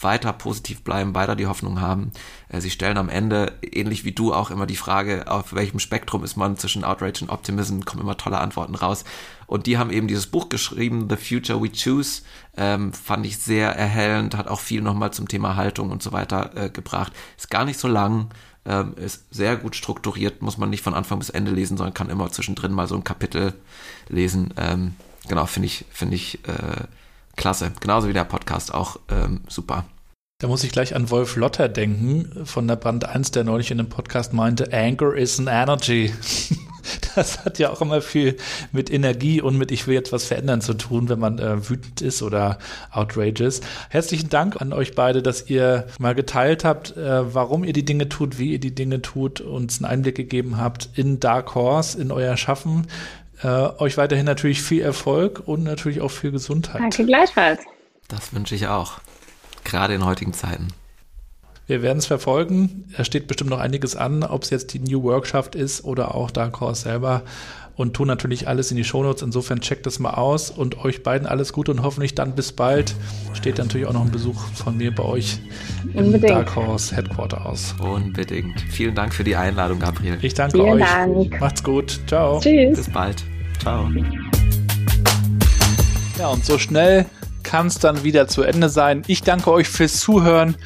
weiter positiv bleiben, weiter die Hoffnung haben. Äh, sie stellen am Ende, ähnlich wie du, auch immer die Frage, auf welchem Spektrum ist man zwischen Outrage und Optimism, kommen immer tolle Antworten raus. Und die haben eben dieses Buch geschrieben, The Future We Choose, ähm, fand ich sehr erhellend, hat auch viel nochmal zum Thema Haltung und so weiter äh, gebracht. Ist gar nicht so lang, ähm, ist sehr gut strukturiert, muss man nicht von Anfang bis Ende lesen, sondern kann immer zwischendrin mal so ein Kapitel lesen. Ähm, genau, finde ich, finde ich äh, klasse. Genauso wie der Podcast auch ähm, super. Da muss ich gleich an Wolf Lotter denken, von der Band 1, der neulich in einem Podcast meinte, Anger is an energy. Das hat ja auch immer viel mit Energie und mit ich will jetzt was verändern zu tun, wenn man äh, wütend ist oder outrageous. Herzlichen Dank an euch beide, dass ihr mal geteilt habt, äh, warum ihr die Dinge tut, wie ihr die Dinge tut, uns einen Einblick gegeben habt in Dark Horse, in euer Schaffen. Äh, euch weiterhin natürlich viel Erfolg und natürlich auch viel Gesundheit. Danke gleichfalls. Das wünsche ich auch. Gerade in heutigen Zeiten. Wir werden es verfolgen. Es steht bestimmt noch einiges an, ob es jetzt die New Workschaft ist oder auch Dark Horse selber. Und tun natürlich alles in die Shownotes. Insofern checkt das mal aus und euch beiden alles Gute und hoffentlich dann bis bald. Steht natürlich auch noch ein Besuch von mir bei euch im Unbedingt. Dark Horse Headquarter aus. Unbedingt. Vielen Dank für die Einladung, Gabriel. Ich danke Vielen euch. Dank. Macht's gut. Ciao. Tschüss. Bis bald. Ciao. Ja, und so schnell kann es dann wieder zu Ende sein. Ich danke euch fürs Zuhören.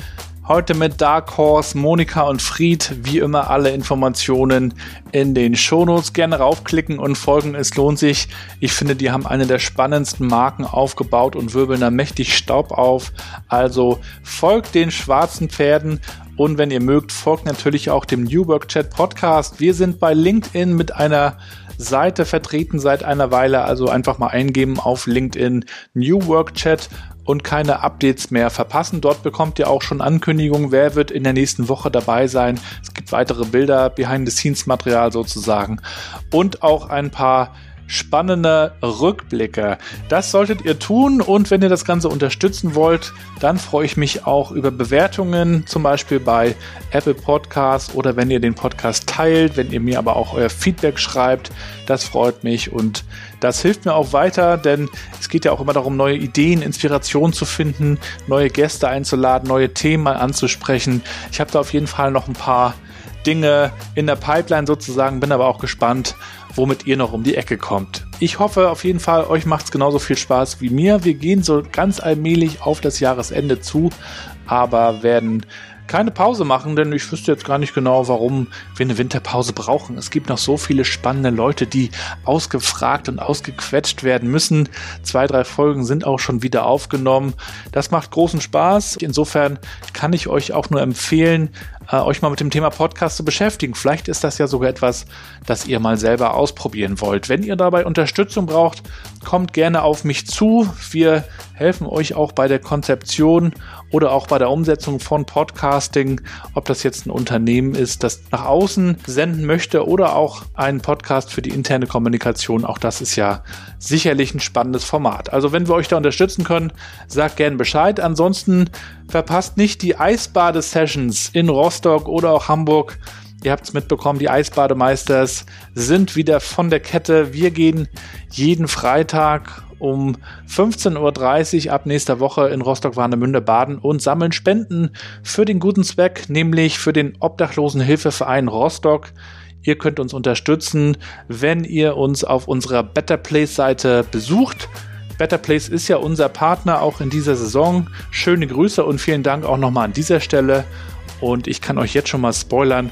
Heute mit Dark Horse, Monika und Fried. Wie immer alle Informationen in den Shownotes. Gerne raufklicken und folgen. Es lohnt sich. Ich finde, die haben eine der spannendsten Marken aufgebaut und wirbeln da mächtig Staub auf. Also folgt den schwarzen Pferden. Und wenn ihr mögt, folgt natürlich auch dem New Work Chat Podcast. Wir sind bei LinkedIn mit einer Seite vertreten seit einer Weile. Also einfach mal eingeben auf LinkedIn New Work Chat und keine Updates mehr verpassen. Dort bekommt ihr auch schon Ankündigungen, wer wird in der nächsten Woche dabei sein. Es gibt weitere Bilder, Behind-the-Scenes-Material sozusagen und auch ein paar spannende Rückblicke. Das solltet ihr tun und wenn ihr das Ganze unterstützen wollt, dann freue ich mich auch über Bewertungen, zum Beispiel bei Apple Podcasts oder wenn ihr den Podcast teilt, wenn ihr mir aber auch euer Feedback schreibt. Das freut mich und das hilft mir auch weiter, denn es geht ja auch immer darum, neue Ideen, Inspirationen zu finden, neue Gäste einzuladen, neue Themen mal anzusprechen. Ich habe da auf jeden Fall noch ein paar Dinge in der Pipeline sozusagen, bin aber auch gespannt, womit ihr noch um die Ecke kommt. Ich hoffe auf jeden Fall, euch macht es genauso viel Spaß wie mir. Wir gehen so ganz allmählich auf das Jahresende zu, aber werden keine Pause machen, denn ich wüsste jetzt gar nicht genau, warum wir eine Winterpause brauchen. Es gibt noch so viele spannende Leute, die ausgefragt und ausgequetscht werden müssen. Zwei, drei Folgen sind auch schon wieder aufgenommen. Das macht großen Spaß. Insofern kann ich euch auch nur empfehlen, äh, euch mal mit dem Thema Podcast zu beschäftigen. Vielleicht ist das ja sogar etwas, das ihr mal selber ausprobieren wollt. Wenn ihr dabei Unterstützung braucht, kommt gerne auf mich zu. Wir helfen euch auch bei der Konzeption oder auch bei der Umsetzung von Podcasting, ob das jetzt ein Unternehmen ist, das nach außen senden möchte oder auch einen Podcast für die interne Kommunikation. Auch das ist ja sicherlich ein spannendes Format. Also wenn wir euch da unterstützen können, sagt gern Bescheid. Ansonsten verpasst nicht die Eisbade-Sessions in Rostock oder auch Hamburg. Ihr habt es mitbekommen, die Eisbademeisters sind wieder von der Kette. Wir gehen jeden Freitag um 15.30 Uhr ab nächster Woche in Rostock-Warnemünde baden und sammeln Spenden für den guten Zweck, nämlich für den Obdachlosenhilfeverein Rostock. Ihr könnt uns unterstützen, wenn ihr uns auf unserer Better Place Seite besucht. Better Place ist ja unser Partner auch in dieser Saison. Schöne Grüße und vielen Dank auch nochmal an dieser Stelle. Und ich kann euch jetzt schon mal spoilern,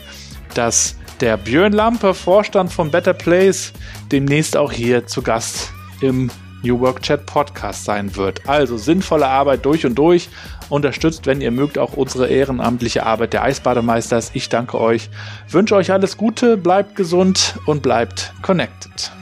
dass der Björn Lampe, Vorstand von Better Place, demnächst auch hier zu Gast im New Work Chat Podcast sein wird. Also sinnvolle Arbeit durch und durch. Unterstützt, wenn ihr mögt, auch unsere ehrenamtliche Arbeit der Eisbademeisters. Ich danke euch, wünsche euch alles Gute, bleibt gesund und bleibt connected.